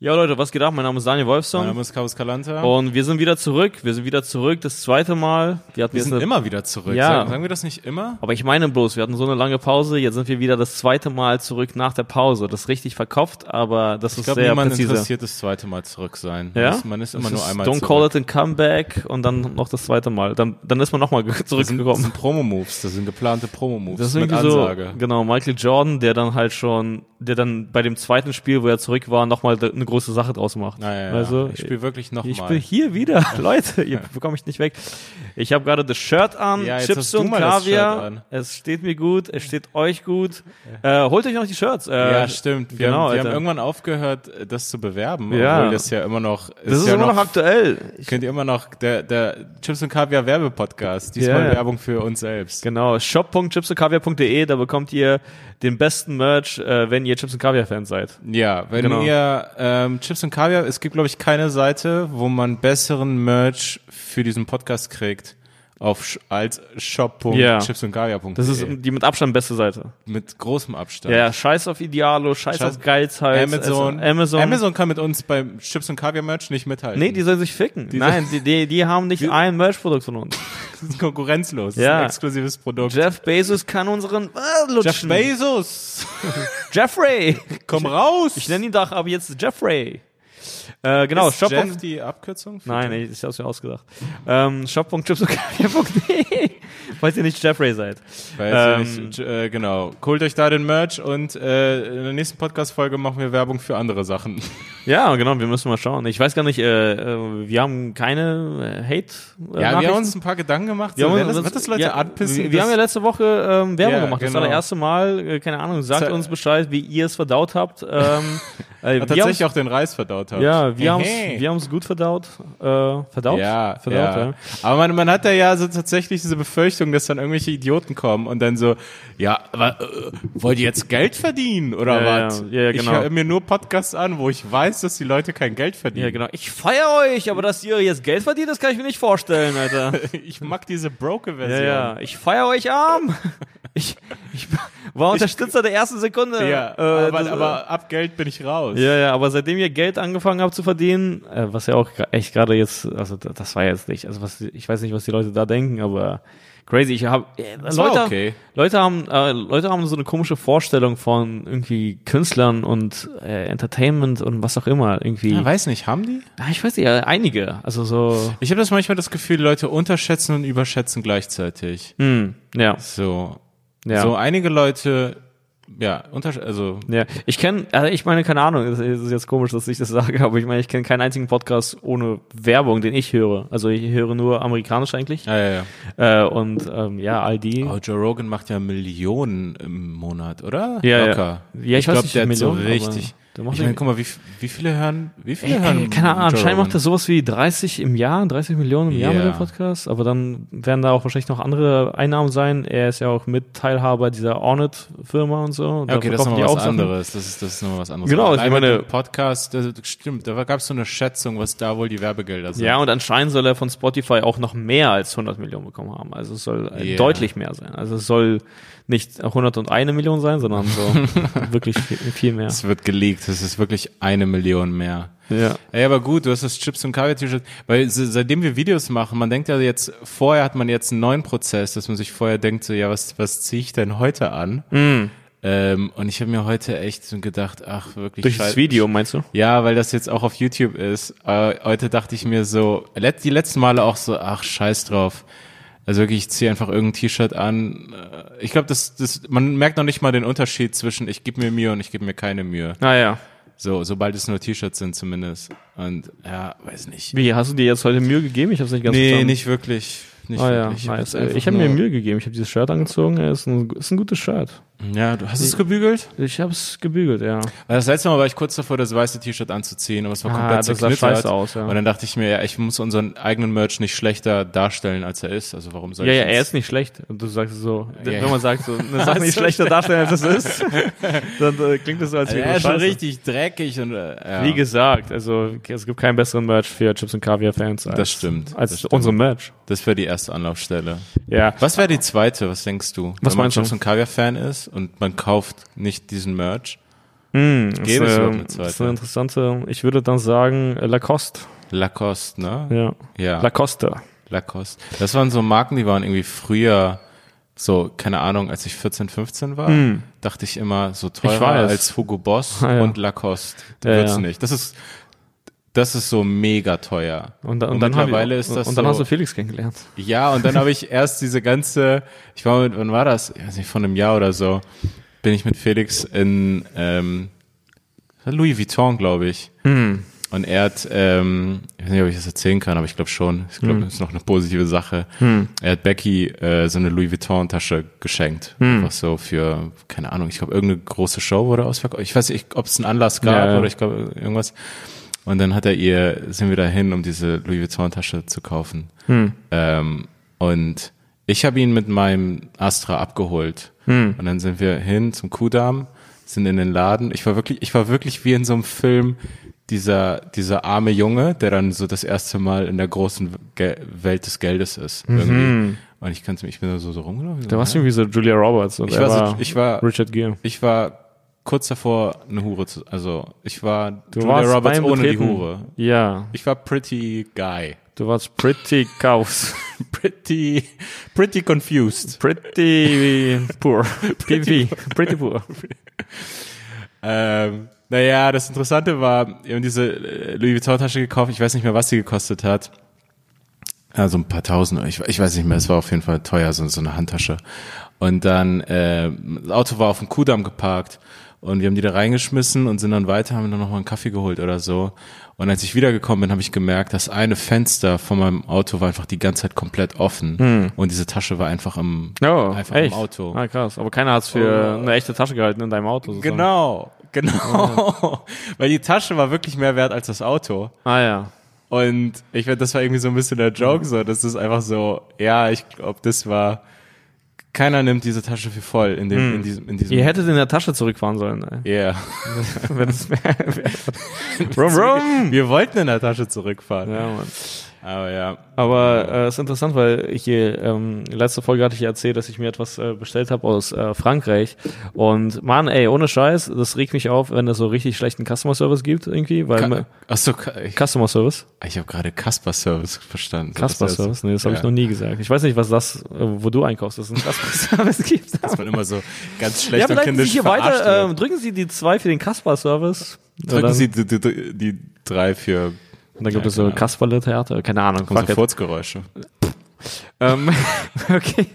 Ja, Leute, was geht ab? Mein Name ist Daniel Mein Wolfson. Name ist Carlos Calanta. Und wir sind wieder zurück. Wir sind wieder zurück, das zweite Mal. Wir hatten wir sind eine, immer wieder zurück. Ja. Sagen, sagen wir das nicht immer? aber ich meine bloß, wir hatten so eine lange Pause. Jetzt sind wir wieder das zweite Mal zurück nach der Pause. Das ist richtig verkopft, aber das Ich ist glaube, sehr niemand präzise. interessiert das zweite Mal zurück sein. Ja? Man ist, man ist immer Das nur ist einmal Don't zurück. call it a comeback und dann noch das zweite Mal. Dann, dann ist man nochmal das sind, das zurückgekommen. sind Promo-Moves, das sind geplante Promo-Moves Das ist mit irgendwie so, Ansage. genau, Michael Jordan, der dann halt schon, der dann bei dem zweiten Spiel, wo er zurück war, nochmal eine große Sache draus macht. Naja, ja, Also, ich spiele wirklich nochmal. Ich bin hier wieder, Leute, ihr bekomme ich nicht weg. Ich habe gerade das Shirt an, Ja, Chips und Kaviar. Es steht mir gut, es steht euch gut. Äh, holt euch noch die Shirts. Äh, ja, stimmt. Wir, genau, haben, wir haben irgendwann aufgehört, das zu bewerben, Ja. obwohl das ja immer noch Das ist ja immer noch aktuell. Ich, Könnt ihr immer noch der der Chips und Kaviar Werbepodcast. Diesmal Ja, ja. Werbung für uns selbst. genau, shop.chipsandkaviar.de, da bekommt ihr den besten Merch, äh, wenn ihr Chips und Kaviar Fans seid. Ja, wenn Genau. ihr ähm, Chips und Kaviar, es gibt glaube ich keine Seite, wo man besseren Merch für diesen Podcast kriegt auf als shop.chipsundkaviar.de. Das ist die mit Abstand beste Seite. mit großem Abstand. Ja, scheiß auf Idealo, scheiß, Scheiß- auf Geizhals. Amazon, also Amazon. Amazon kann mit uns beim Chips und Kaviar Merch nicht mithalten. Nee, die soll sich ficken. Die Nein, die, die, die haben nicht ein Merch-Produkt von uns. das ist konkurrenzlos. Das Ja. ist ein exklusives Produkt. Jeff Bezos kann unseren äh, lutschen. Jeff Bezos, Jeffrey. komm raus. Ich nenne ihn doch aber jetzt Jeffrey. Äh, genau, ist Shop. Jeff die Abkürzung? Nein, nee, ich hab's mir ausgedacht. Ähm, shop.chipsokavia.de Falls ihr nicht Jeffrey seid. Weiß Ähm, ich nicht. Äh, genau. Holt euch da den Merch und äh, in der nächsten Podcast-Folge machen wir Werbung für andere Sachen. Ja, genau, wir müssen mal schauen. Ich weiß gar nicht, äh, äh, wir haben keine äh, Hate. Äh, Ja, wir haben uns ein paar Gedanken gemacht. Wir so, haben das, wird das Leute ja, anpissen? Wir, wir haben ja letzte Woche ähm, Werbung Ja, gemacht. Das war genau. das erste Mal. Äh, keine Ahnung, sagt Ze- uns Bescheid, wie ihr es verdaut habt. Ähm, wir tatsächlich auch den Reis verdaut habt. Ja, wir haben Hey. es wir haben's gut verdaut. Äh, verdaut? Ja, verdaut, ja. Aber man, man hat da ja so tatsächlich diese Befürchtung, dass dann irgendwelche Idioten kommen und dann so, ja, aber äh, wollt ihr jetzt Geld verdienen oder Ja, was? ja, ja, genau. Ich höre mir nur Podcasts an, wo ich weiß, dass die Leute kein Geld verdienen. Ja, genau. Ich feier euch, aber dass ihr jetzt Geld verdient, das kann ich mir nicht vorstellen, Alter. Ich mag diese broke Ja, Version. ja. Ich feier euch arm. Ich, ich war Unterstützer der ersten Sekunde. Ja, Äh, aber, das- aber ab Geld bin ich raus. Ja, ja, aber seitdem ihr Geld angefangen habt zu verdienen, äh, was ja auch echt gerade jetzt, also da- das war jetzt nicht, also was, ich weiß nicht, was die Leute da denken, aber crazy. Ich habe äh, Leute, okay. Leute haben, äh, Leute haben so eine komische Vorstellung von irgendwie Künstlern und äh, Entertainment und was auch immer irgendwie. Ja, weiß nicht, haben die? Ja, ich weiß nicht, ja, einige, also so, Ich habe das manchmal das Gefühl, Leute unterschätzen und überschätzen gleichzeitig. hm, ja, So, ja. so einige Leute, ja, also Ja, ich kenne, also ich meine, keine Ahnung, es ist jetzt komisch, dass ich das sage, aber ich meine, ich kenne keinen einzigen Podcast ohne Werbung, den ich höre. Also ich höre nur amerikanisch eigentlich. ja, ja, ja. Äh, und ähm, ja, all die. Oh, Joe Rogan macht ja Millionen im Monat, oder? Ja, ja. Locker. Ja, ich weiß glaub, nicht, der hat Millionen, so aber richtig. macht Ich meine, guck mal, wie, wie viele hören, wie viele Ey, hören? ey, keine Ahnung, anscheinend macht er sowas wie 30 im Jahr, 30 Millionen im Jahr mit dem Podcast, aber dann werden da auch wahrscheinlich noch andere Einnahmen sein. Er ist ja auch Mitteilhaber dieser Ornit-Firma und so. Ja, okay, das ist nochmal was Sachen. anderes. Das ist, das ist nochmal was anderes. Genau, ich meine- Podcast, das stimmt, da gab es so eine Schätzung, was da wohl die Werbegelder sind. Ja, und anscheinend soll er von Spotify auch noch mehr als 100 Millionen bekommen haben. Also es soll äh, Yeah. deutlich mehr sein. Also es soll nicht 101 Millionen sein, sondern so wirklich viel, viel mehr. Es wird geleakt, es ist wirklich eine Million mehr. Ja. Ey, aber gut, du hast das Chips und Kaviar T-Shirt, weil se- seitdem wir Videos machen, man denkt ja jetzt, vorher hat man jetzt einen neuen Prozess, dass man sich vorher denkt, so, ja, was, was ziehe ich denn heute an? Mm. Ähm, und ich habe mir heute echt so gedacht, ach, wirklich Durch das Video, meinst du? Ja, weil das jetzt auch auf YouTube ist. Äh, heute dachte ich mir so, die letzten Male auch so, ach, scheiß drauf. Also wirklich, ich ziehe einfach irgendein T-Shirt an. Äh, Ich glaube, das, das, man merkt noch nicht mal den Unterschied zwischen ich gebe mir Mühe und ich gebe mir keine Mühe. Ah ja. So, sobald es nur T-Shirts sind zumindest. Und ja, weiß nicht. Wie, hast du dir jetzt heute Mühe gegeben? Ich hab's nicht ganz Nee, verstanden. nicht wirklich. Nicht Ah ja, wirklich. nice. einfach Ich habe mir Mühe gegeben. Ich habe dieses Shirt angezogen. Es ist ein, ist ein gutes Shirt. Ja, du hast es gebügelt? Ich habe es gebügelt, ja. Weil Das letzte Mal war ich kurz davor, das weiße T-Shirt anzuziehen, aber es war Ah, komplett das sah zerknittert. scheiße aus, ja. Und dann dachte ich mir, ja, ich muss unseren eigenen Merch nicht schlechter darstellen, als er ist. Also warum soll Ja, ich ja, jetzt- er ist nicht schlecht. Und du sagst so, Ja. wenn man sagt so, eine Sache nicht So schlechter darstellen, als es ist, dann äh, klingt das so, als Also wäre er es ist schon richtig dreckig und äh, ja. Wie gesagt, also es gibt keinen besseren Merch für Chips und Kaviar Fans als, Das stimmt, als das stimmt. unsere Merch. Das wäre die erste Anlaufstelle. Ja. Was wäre die zweite? Was denkst du? Was Wenn man meinst du? Chips und Kaviar Fan ist und man kauft nicht diesen Merch. Hm, Gäbe ist, es überhaupt eine ist eine interessante, ich würde dann sagen Lacoste. Lacoste, ne? Ja. Ja. Lacoste. Lacoste. Das waren so Marken, die waren irgendwie früher so, keine Ahnung, als ich 14, 15 war, dachte ich immer so teurer Hm. als Hugo Boss Ah, ja. und Lacoste. Ja, Wird's ja. nicht. Das ist, das ist so mega teuer. Und, dann- und, Und dann mittlerweile ich, ist das Und dann so- hast du Felix kennengelernt. Ja, und dann habe ich erst diese ganze, ich war mit, wann war das? Ich weiß nicht, von einem Jahr oder so, bin ich mit Felix in ähm, Louis Vuitton, glaube ich. Und er hat, ähm, ich weiß nicht, ob ich das erzählen kann, aber ich glaube schon. Ich glaube, das ist noch eine positive Sache. Er hat Becky äh, so eine Louis Vuitton-Tasche geschenkt. Einfach so für, keine Ahnung, ich glaube, irgendeine große Show wurde ausverkauft. Ich weiß nicht, ob es einen Anlass gab Ja, ja. oder ich glaube, irgendwas. Und dann hat er ihr, sind wir dahin, um diese Louis Vuitton-Tasche zu kaufen. Ähm, und ich habe ihn mit meinem Astra abgeholt. Und dann sind wir hin zum Kudamm, sind in den Laden. Ich war wirklich, ich war wirklich wie in so einem Film dieser, dieser arme Junge, der dann so das erste Mal in der großen Ge Welt des Geldes ist. Irgendwie. Und ich kannte mich, ich bin so, so rumgelaufen. Da warst du irgendwie so Julia Roberts und Ich war so- ich war- Richard Gere. ich war kurz davor, eine Hure zu, also ich war Du Julia warst Roberts ohne die Hure. Ja, Ich war pretty guy. du warst pretty cows. Pretty, pretty confused. Pretty poor. PV. Pretty poor. Ähm, naja, das Interessante war, wir haben diese äh, Louis Vuitton Tasche gekauft. Ich weiß nicht mehr, was sie gekostet hat. Also ein paar tausend, ich, ich weiß nicht mehr, es war auf jeden Fall teuer, so, so eine Handtasche. Und dann, äh, das Auto war auf dem Kudamm geparkt und wir haben die da reingeschmissen und sind dann weiter, haben dann noch mal einen Kaffee geholt oder so. Und als ich wiedergekommen bin, habe ich gemerkt, das eine Fenster von meinem Auto war einfach die ganze Zeit komplett offen und diese Tasche war einfach im, Oh, einfach echt? im Auto. Ah, krass. Aber keiner hat's für Oh. eine echte Tasche gehalten in deinem Auto. sozusagen. Genau, genau. Weil die Tasche war wirklich mehr wert als das Auto. Ah, ja. Und ich finde, das war irgendwie so ein bisschen der Joke, so, das ist einfach so, ja, ich glaube, das war, keiner nimmt diese Tasche für voll in dem, in diesem, in diesem, Ihr hättet in der Tasche zurückfahren sollen, ey. yeah. Wenn es wär, rum, rum. Wir wollten in der Tasche zurückfahren. Ja, Mann. Aber ja. Aber äh, ist interessant, weil ich hier, ähm, letzte Folge hatte ich erzählt, dass ich mir etwas äh, bestellt habe aus äh, Frankreich. Und Mann, ey, ohne Scheiß, das regt mich auf, wenn es so richtig schlechten Customer Service gibt irgendwie, weil Ka Achso, ich, Customer Service, ich habe gerade Casper Service verstanden. Das- Service, nee, das habe ich ja, noch nie gesagt. Ich weiß nicht, was das, äh, wo du einkaufst, dass es einen Customer Service gibt. Dass man immer so ganz Ja, schlecht und bleiben Sie kindisch hier weiter, ähm, drücken Sie die zwei für den Customer Service. Drücken Sie die, die, die drei für Und dann gibt Ja, es so Ahnung. Kasperle-Theater, keine Ahnung. kommen so. Furzgeräusche. Ähm, okay.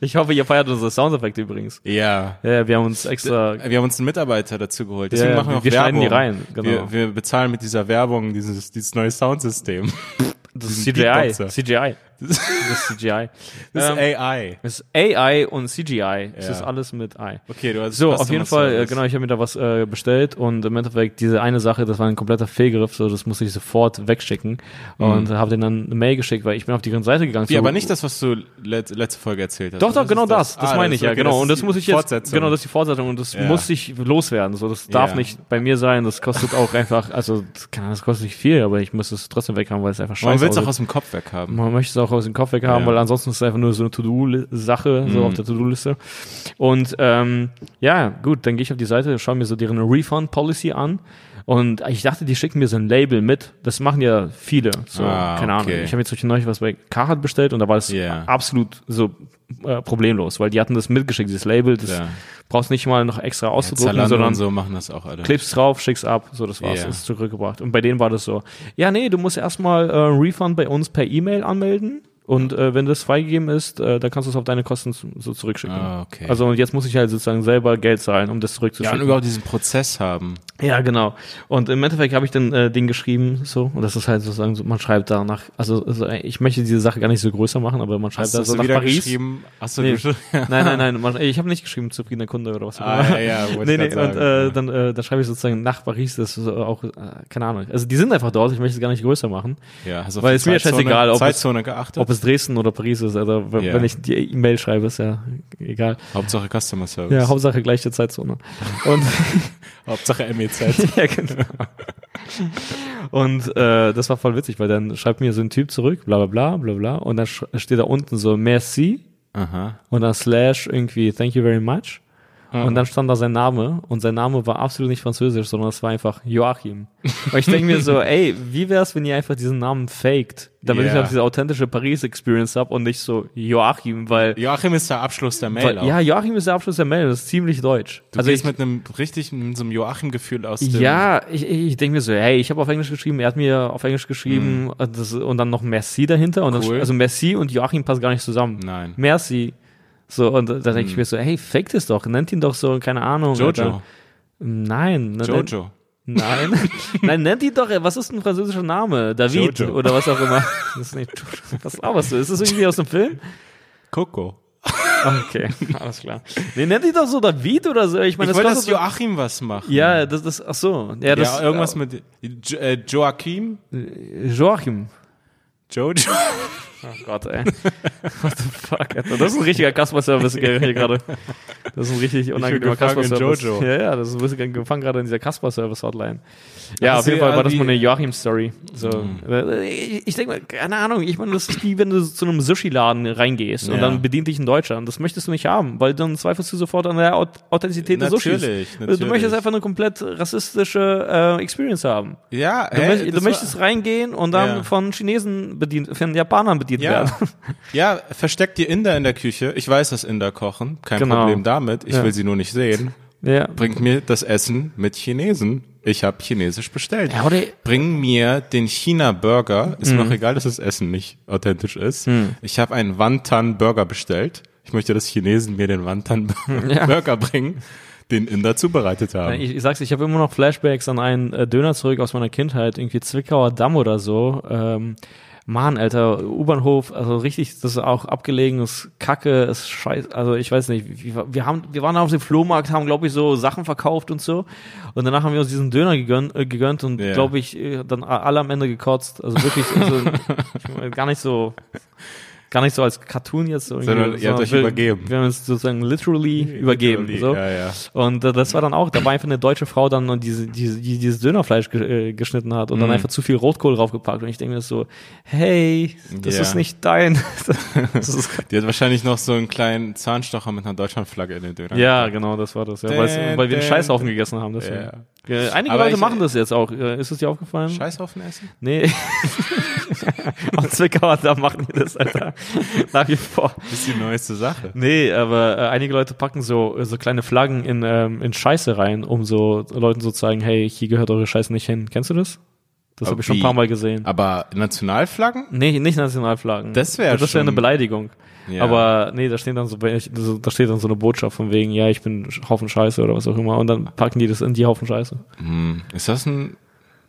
Ich hoffe, ihr feiert unsere Soundeffekte übrigens. Ja. Ja, wir haben uns extra. Wir haben uns einen Mitarbeiter dazu geholt. Deswegen Ja, machen wir auch wir schneiden Werbung. die rein, genau. Wir, wir bezahlen mit dieser Werbung dieses, dieses neue Soundsystem. Das ist CGI. CGI. Das Das ist CGI. das Ähm, ist AI. Es ist AI und CGI. Ja. ist alles mit I. Okay, du hast So, auf jeden Fall, äh, genau, ich habe mir da was äh, bestellt und im Endeffekt diese eine Sache, das war ein kompletter Fehlgriff, so das musste ich sofort wegschicken und habe denen dann eine Mail geschickt, weil ich bin auf die Seite gegangen. Ja, so, aber nicht das, was du let, letzte Folge erzählt hast. Doch, doch, genau ist das. Das Ah, meine ich ja, okay, genau. ist und das muss ich jetzt, genau, das ist die Fortsetzung und das Ja. muss ich loswerden. So, das darf Ja. nicht bei mir sein. Das kostet auch einfach, also das, kann, das kostet nicht viel, aber ich muss es trotzdem weghaben, weil es einfach scheiße Man will es auch aus dem Kopf weghaben. Man möchte es auch aus dem Kopf weg haben, Ja. weil ansonsten ist es einfach nur so eine To-Do-Sache, so Mhm. auf der To-Do-Liste. Und ähm, ja, gut, dann gehe ich auf die Seite, schaue mir so deren Refund-Policy an. Und ich dachte, die schicken mir so ein Label mit. Das machen ja viele. So, Ah, keine Ahnung. okay. Ich habe jetzt zum neulich was bei Carhartt bestellt und da war das Ja. absolut so äh, problemlos, weil die hatten das mitgeschickt, dieses Label. Das Ja. brauchst nicht mal noch extra auszudrucken, Zalando sondern und so machen das auch alle. klebst drauf, schickst ab, so das war's, Ja. ist zurückgebracht. Und bei denen war das so, ja nee, du musst erstmal äh, Refund bei uns per E-Mail anmelden und äh, wenn das freigegeben ist, äh, dann kannst du es auf deine Kosten so zurückschicken. Ah, okay. Also und jetzt muss ich halt sozusagen selber Geld zahlen, um das ja, und zurückzuschicken. überhaupt diesen Prozess haben. Ja, genau. Und im Endeffekt habe ich dann äh, den geschrieben, so, und das ist halt sozusagen, so, man schreibt da nach, also, also ich möchte diese Sache gar nicht so größer machen, aber man schreibt Hast, da so nach Paris. geschrieben? Hast du Nee. geschrieben? Nein, nein, nein, man, ich habe nicht geschrieben, zufriedener Kunde oder was auch Ah, immer. ja, ja, wollte nee, nee, grad und sagen. äh, dann, äh, dann schreibe ich sozusagen nach Paris, das ist auch, äh, keine Ahnung. Also die sind einfach dort, ich möchte es gar nicht größer machen. ja, auf weil ist mir scheißegal, ob es- Zeitzone geachtet? Ob es Dresden oder Paris ist, also wenn ich die E-Mail schreibe, ist ja egal. Hauptsache Customer Service. Ja, Hauptsache gleiche Zeitzone. Und Hauptsache MEZ. ja, genau. Und äh, das war voll witzig, weil dann schreibt mir so ein Typ zurück, bla bla bla, bla bla, und dann steht da unten so merci Aha. und dann slash irgendwie thank you very much. Und dann stand da sein Name und sein Name war absolut nicht französisch, sondern es war einfach Joachim. Und ich denke mir so, ey, wie wär's, wenn ihr einfach diesen Namen faked, damit ich Ja. halt diese authentische Paris-Experience hab und nicht so Joachim, weil, Joachim ist der Abschluss der Mail weil auch. ja, Joachim ist der Abschluss der Mail, das ist ziemlich deutsch. Du also gehst ich, mit einem richtig, mit so einem Joachim-Gefühl aus dem... ja, ich, ich ich denke mir so, hey, ich habe auf Englisch geschrieben, er hat mir auf Englisch geschrieben äh, das, und dann noch Merci dahinter und Mhm. Cool. dann, also Merci und Joachim passt gar nicht zusammen. Nein. Merci. So, und da denke ich mir so, hey, fake es doch, nennt ihn doch so, keine Ahnung. Jojo. Alter. Nein. ne- Jojo. Nein. Nein, nennt ihn doch, was ist ein französischer Name? David Jojo. oder was auch immer. Das ist nicht, was laberst du? Ist das irgendwie aus dem Film? Coco. Okay, alles klar. Nee, nennt ihn doch so David oder so. Ich meine, Ich das wollte, dass so, Joachim was macht. Ja, das, das, ach so. Ja, das, ja, irgendwas mit jo äh, Joachim, Joachim. Jojo. Oh Gott, ey. What the fuck, Alter. Das ist ein richtiger Customer-Service hier gerade. Das ist ein richtig unangenehmer. Jojo. Ja, ja, das ist ein bisschen gefangen gerade in dieser Customer-Service-Hotline. Ja, Ach, auf jeden Fall war das mal eine Joachim-Story. So. Äh, Ich, denke mal, keine Ahnung, ich meine, das ist wie wenn du zu einem Sushi-Laden reingehst und Ja. dann bedient dich ein Deutscher. Und das möchtest du nicht haben, weil dann zweifelst du sofort an der Auth- Authentizität des Sushis. Natürlich, Du möchtest einfach eine komplett rassistische äh, Experience haben. Ja, Du, du möchtest reingehen und dann Ja. von Chinesen bedient, von Japanern bedient Ja. werden. Ja, versteckt die Inder in der Küche. Ich weiß, dass Inder kochen. Kein Genau. Problem damit. Ich Ja. will sie nur nicht sehen. Ja. Bringt mir das Essen mit Chinesen. Ich habe chinesisch bestellt. Ja, Bring mir den China-Burger. Ist mir Mhm. auch egal, dass das Essen nicht authentisch ist. Hm. Ich habe einen Wantan-Burger bestellt. Ich möchte, dass Chinesen mir den Wantan-Burger bringen, den Inder zubereitet haben. Ich, ich sag's, ich habe immer noch Flashbacks an einen äh, Döner zurück aus meiner Kindheit, irgendwie Zwickauer Damm oder so. Ähm, Mann, Alter, U-Bahnhof, also richtig, das ist auch abgelegen, ist Kacke, ist scheiße, also ich weiß nicht, wir, wir haben, wir waren auf dem Flohmarkt, haben glaube ich so Sachen verkauft und so. Und danach haben wir uns diesen Döner gegönnt, äh, gegönnt und Ja. glaube ich äh, dann alle am Ende gekotzt, also wirklich, also, ich meine, gar nicht so, gar nicht so als Cartoon jetzt so, Sondern ihr habt euch übergeben. Wir haben uns sozusagen literally, übergeben, Literally, so. Ja, ja. Und äh, das war dann auch, da war einfach eine deutsche Frau dann und diese, diese, die dieses Dönerfleisch ge äh, geschnitten hat und dann Mhm. einfach zu viel Rotkohl draufgepackt. Und ich denke mir so, hey, das Ja. ist nicht dein. ist, Die hat wahrscheinlich noch so einen kleinen Zahnstocher mit einer Deutschlandflagge in den Döner. ja, genau, das war das. Ja, Dän, weil wir den dän, Scheißhaufen gegessen haben. Deswegen. Ja. Ja, einige Aber Leute ich- machen das jetzt auch. Äh, Ist es dir aufgefallen? Scheißhaufen essen? Nee. Aus Zwickauer, da machen die das, Alter. Nach wie vor. Das ist die neueste Sache. Nee, aber äh, einige Leute packen so, so kleine Flaggen in, ähm, in Scheiße rein, um so Leuten so zu zeigen, hey, hier gehört eure Scheiße nicht hin. Kennst du das? Das habe ich schon ein paar Mal gesehen. Aber Nationalflaggen? Nee, nicht Nationalflaggen. Das wär Das wäre eine Beleidigung. Ja. Aber nee, da steht dann so, so, da steht dann so eine Botschaft von wegen, ja, ich bin Haufen Scheiße oder was auch immer. Und dann packen die das in die Haufen Scheiße. Hm. Ist das ein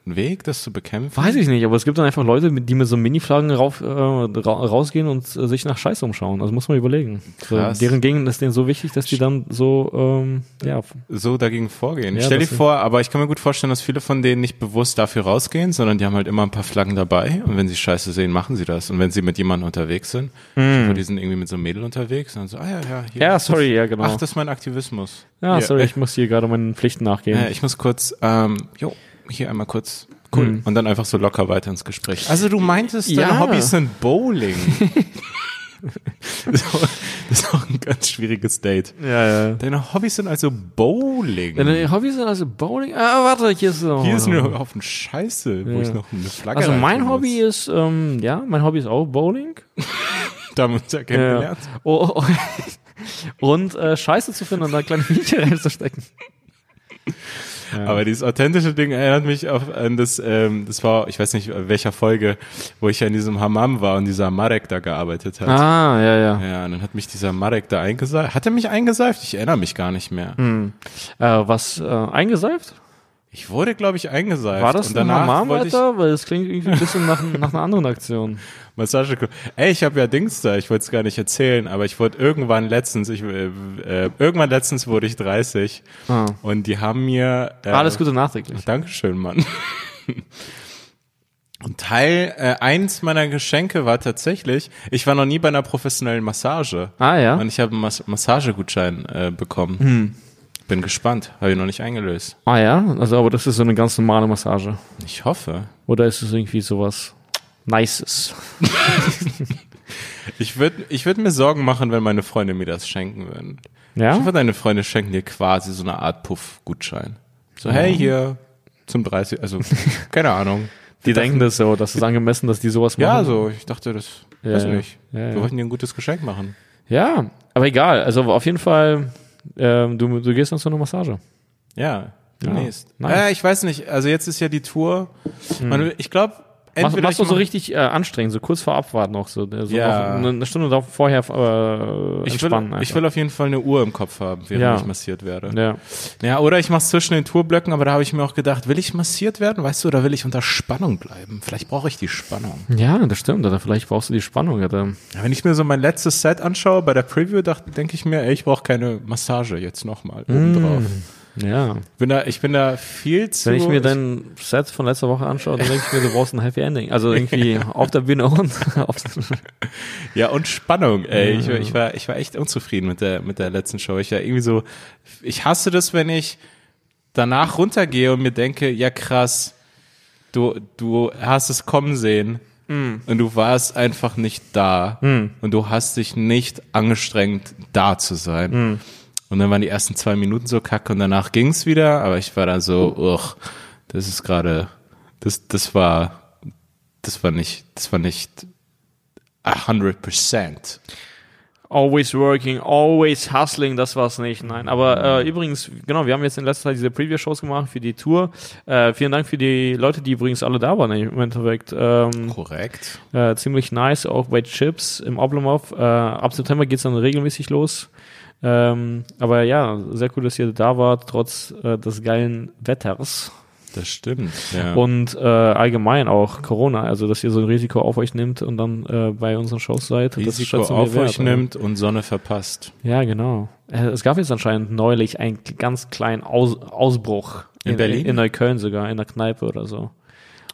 Weg, das zu bekämpfen? Weiß ich nicht, aber es gibt dann einfach Leute, die mit so Mini-Flaggen rauf, äh, ra rausgehen und äh, sich nach Scheiße umschauen. Also muss man überlegen. So, deren Gegend ist denen so wichtig, dass die dann so, ähm, ja, so dagegen vorgehen. Ja, Stell dir vor, aber ich kann mir gut vorstellen, dass viele von denen nicht bewusst dafür rausgehen, sondern die haben halt immer ein paar Flaggen dabei und wenn sie Scheiße sehen, machen sie das. Und wenn sie mit jemandem unterwegs sind, mm. die sind irgendwie mit so einem Mädel unterwegs und dann so, ah ja, ja, hier. Ja, sorry, ja, genau. Ach, das ist mein Aktivismus. Ja, Hier, sorry, äh, ich muss hier gerade meinen Pflichten nachgehen. äh, ich muss kurz, ähm, jo, hier einmal kurz. Cool. Hm. Und dann einfach so locker weiter ins Gespräch. Also du meintest, deine Ja. Hobbys sind Bowling. das ist auch- ein ganz schwieriges Date. ja, ja. Deine Hobbys sind also Bowling. Deine Hobbys sind also Bowling? Ah, warte, hier ist so. Hier ist nur Haufen Scheiße, wo Ja. ich noch eine Flagge Also mein Hobby muss. ist, ähm, ja, mein Hobby ist auch Bowling. Da haben wir uns ja kennengelernt. Oh, oh, oh. Und äh, Scheiße zu finden und da kleine Mädchen reinzustecken. Ja. Aber dieses authentische Ding erinnert mich auf an das, ähm, das war, ich weiß nicht, welcher Folge, wo ich ja in diesem Hammam war und dieser Marek da gearbeitet hat. ah, ja, ja. Ja, und dann hat mich dieser Marek da eingeseift. Hat er mich eingeseift? Ich erinnere mich gar nicht mehr. Hm. Äh, was, äh, eingeseift? Ich wurde, glaube ich, eingeseift. War das und ein Hammam, Alter? Weil es klingt irgendwie ein bisschen nach, nach einer anderen Aktion. Massage. Ey, ich habe ja Dings da, ich wollte es gar nicht erzählen, aber ich wurde irgendwann letztens, ich, äh, äh, irgendwann letztens wurde ich 30 Ah. und die haben mir äh, Alles Gute nachträglich. Dankeschön, Mann. Und Teil äh, eins meiner Geschenke war tatsächlich, ich war noch nie bei einer professionellen Massage Ah, ja? und ich habe einen Mas Massagegutschein äh, bekommen. Hm. Bin gespannt, habe ich noch nicht eingelöst. Ah, ja? Also, aber das ist so eine ganz normale Massage. Ich hoffe. Oder ist es irgendwie sowas Nices? Ich würde ich würd mir Sorgen machen, wenn meine Freunde mir das schenken würden. Ja? Ich hoffe, deine Freunde schenken dir quasi so eine Art Puff-Gutschein. So, hey, hier zum 30, also keine Ahnung. Die denken das so, dass es angemessen, dass die sowas machen. Ja, so, ich dachte, das Ja, weiß ja. nicht. Ja, Wir ja. wollten dir ein gutes Geschenk machen. Ja, aber egal. Also auf jeden Fall, ähm, du, du gehst noch zu einer Massage. Ja, demnächst. nice. Ja, ich weiß nicht, also jetzt ist ja die Tour. Man, ich glaube, Machst, machst du so richtig äh, anstrengend, so kurz vor Abfahrt noch, so, so Ja. noch eine Stunde darauf vorher äh, ich entspannen. will, ich will auf jeden Fall eine Uhr im Kopf haben, während Ja. ich massiert werde. ja. Ja, oder ich mach's zwischen den Tourblöcken, aber da habe ich mir auch gedacht, will ich massiert werden, weißt du, oder will ich unter Spannung bleiben? Vielleicht brauche ich die Spannung. ja, das stimmt. Oder vielleicht brauchst du die Spannung. Oder? Ja, wenn ich mir so mein letztes Set anschaue, bei der Preview, denke ich mir, ey, ich brauche keine Massage jetzt nochmal obendrauf. Ja. Bin da, ich bin da viel zu... Wenn ich mir dein Set von letzter Woche anschaue, dann denke ich mir, du brauchst ein Happy Ending. Also irgendwie auf der Bühne und auf Ja, und Spannung, ey. Ich, war- ich, war, ich war echt unzufrieden mit der, mit der letzten Show. Ich war irgendwie so, ich hasse das, wenn ich danach runtergehe und mir denke, ja krass, du, du hast es kommen sehen und du warst einfach nicht da und du hast dich nicht angestrengt, da zu sein. Und dann waren die ersten zwei Minuten so kacke und danach ging's wieder, aber ich war dann so, uch, das ist gerade, das, das war, das war nicht, das war nicht 100%. Always working, always hustling, das war's nicht. Nein, aber äh, übrigens, genau, wir haben jetzt in letzter Zeit diese Preview-Shows gemacht für die Tour. Äh, vielen Dank für die Leute, die übrigens alle da waren im Endeffekt. Ähm, Korrekt. äh, ziemlich nice, auch bei Chips im Oblomov. Äh, ab September geht's dann regelmäßig los. Ähm, aber ja, sehr cool, dass ihr da wart, trotz äh, des geilen Wetters. Das stimmt. Ja. Und äh, allgemein auch Corona, also dass ihr so ein Risiko auf euch nimmt und dann äh, bei unseren Shows seid. Risiko auf wert, euch nimmt und Sonne verpasst. Ja, genau. Äh, Es gab jetzt anscheinend neulich einen ganz kleinen Aus Ausbruch. In Berlin? In Neukölln sogar, in der Kneipe oder so.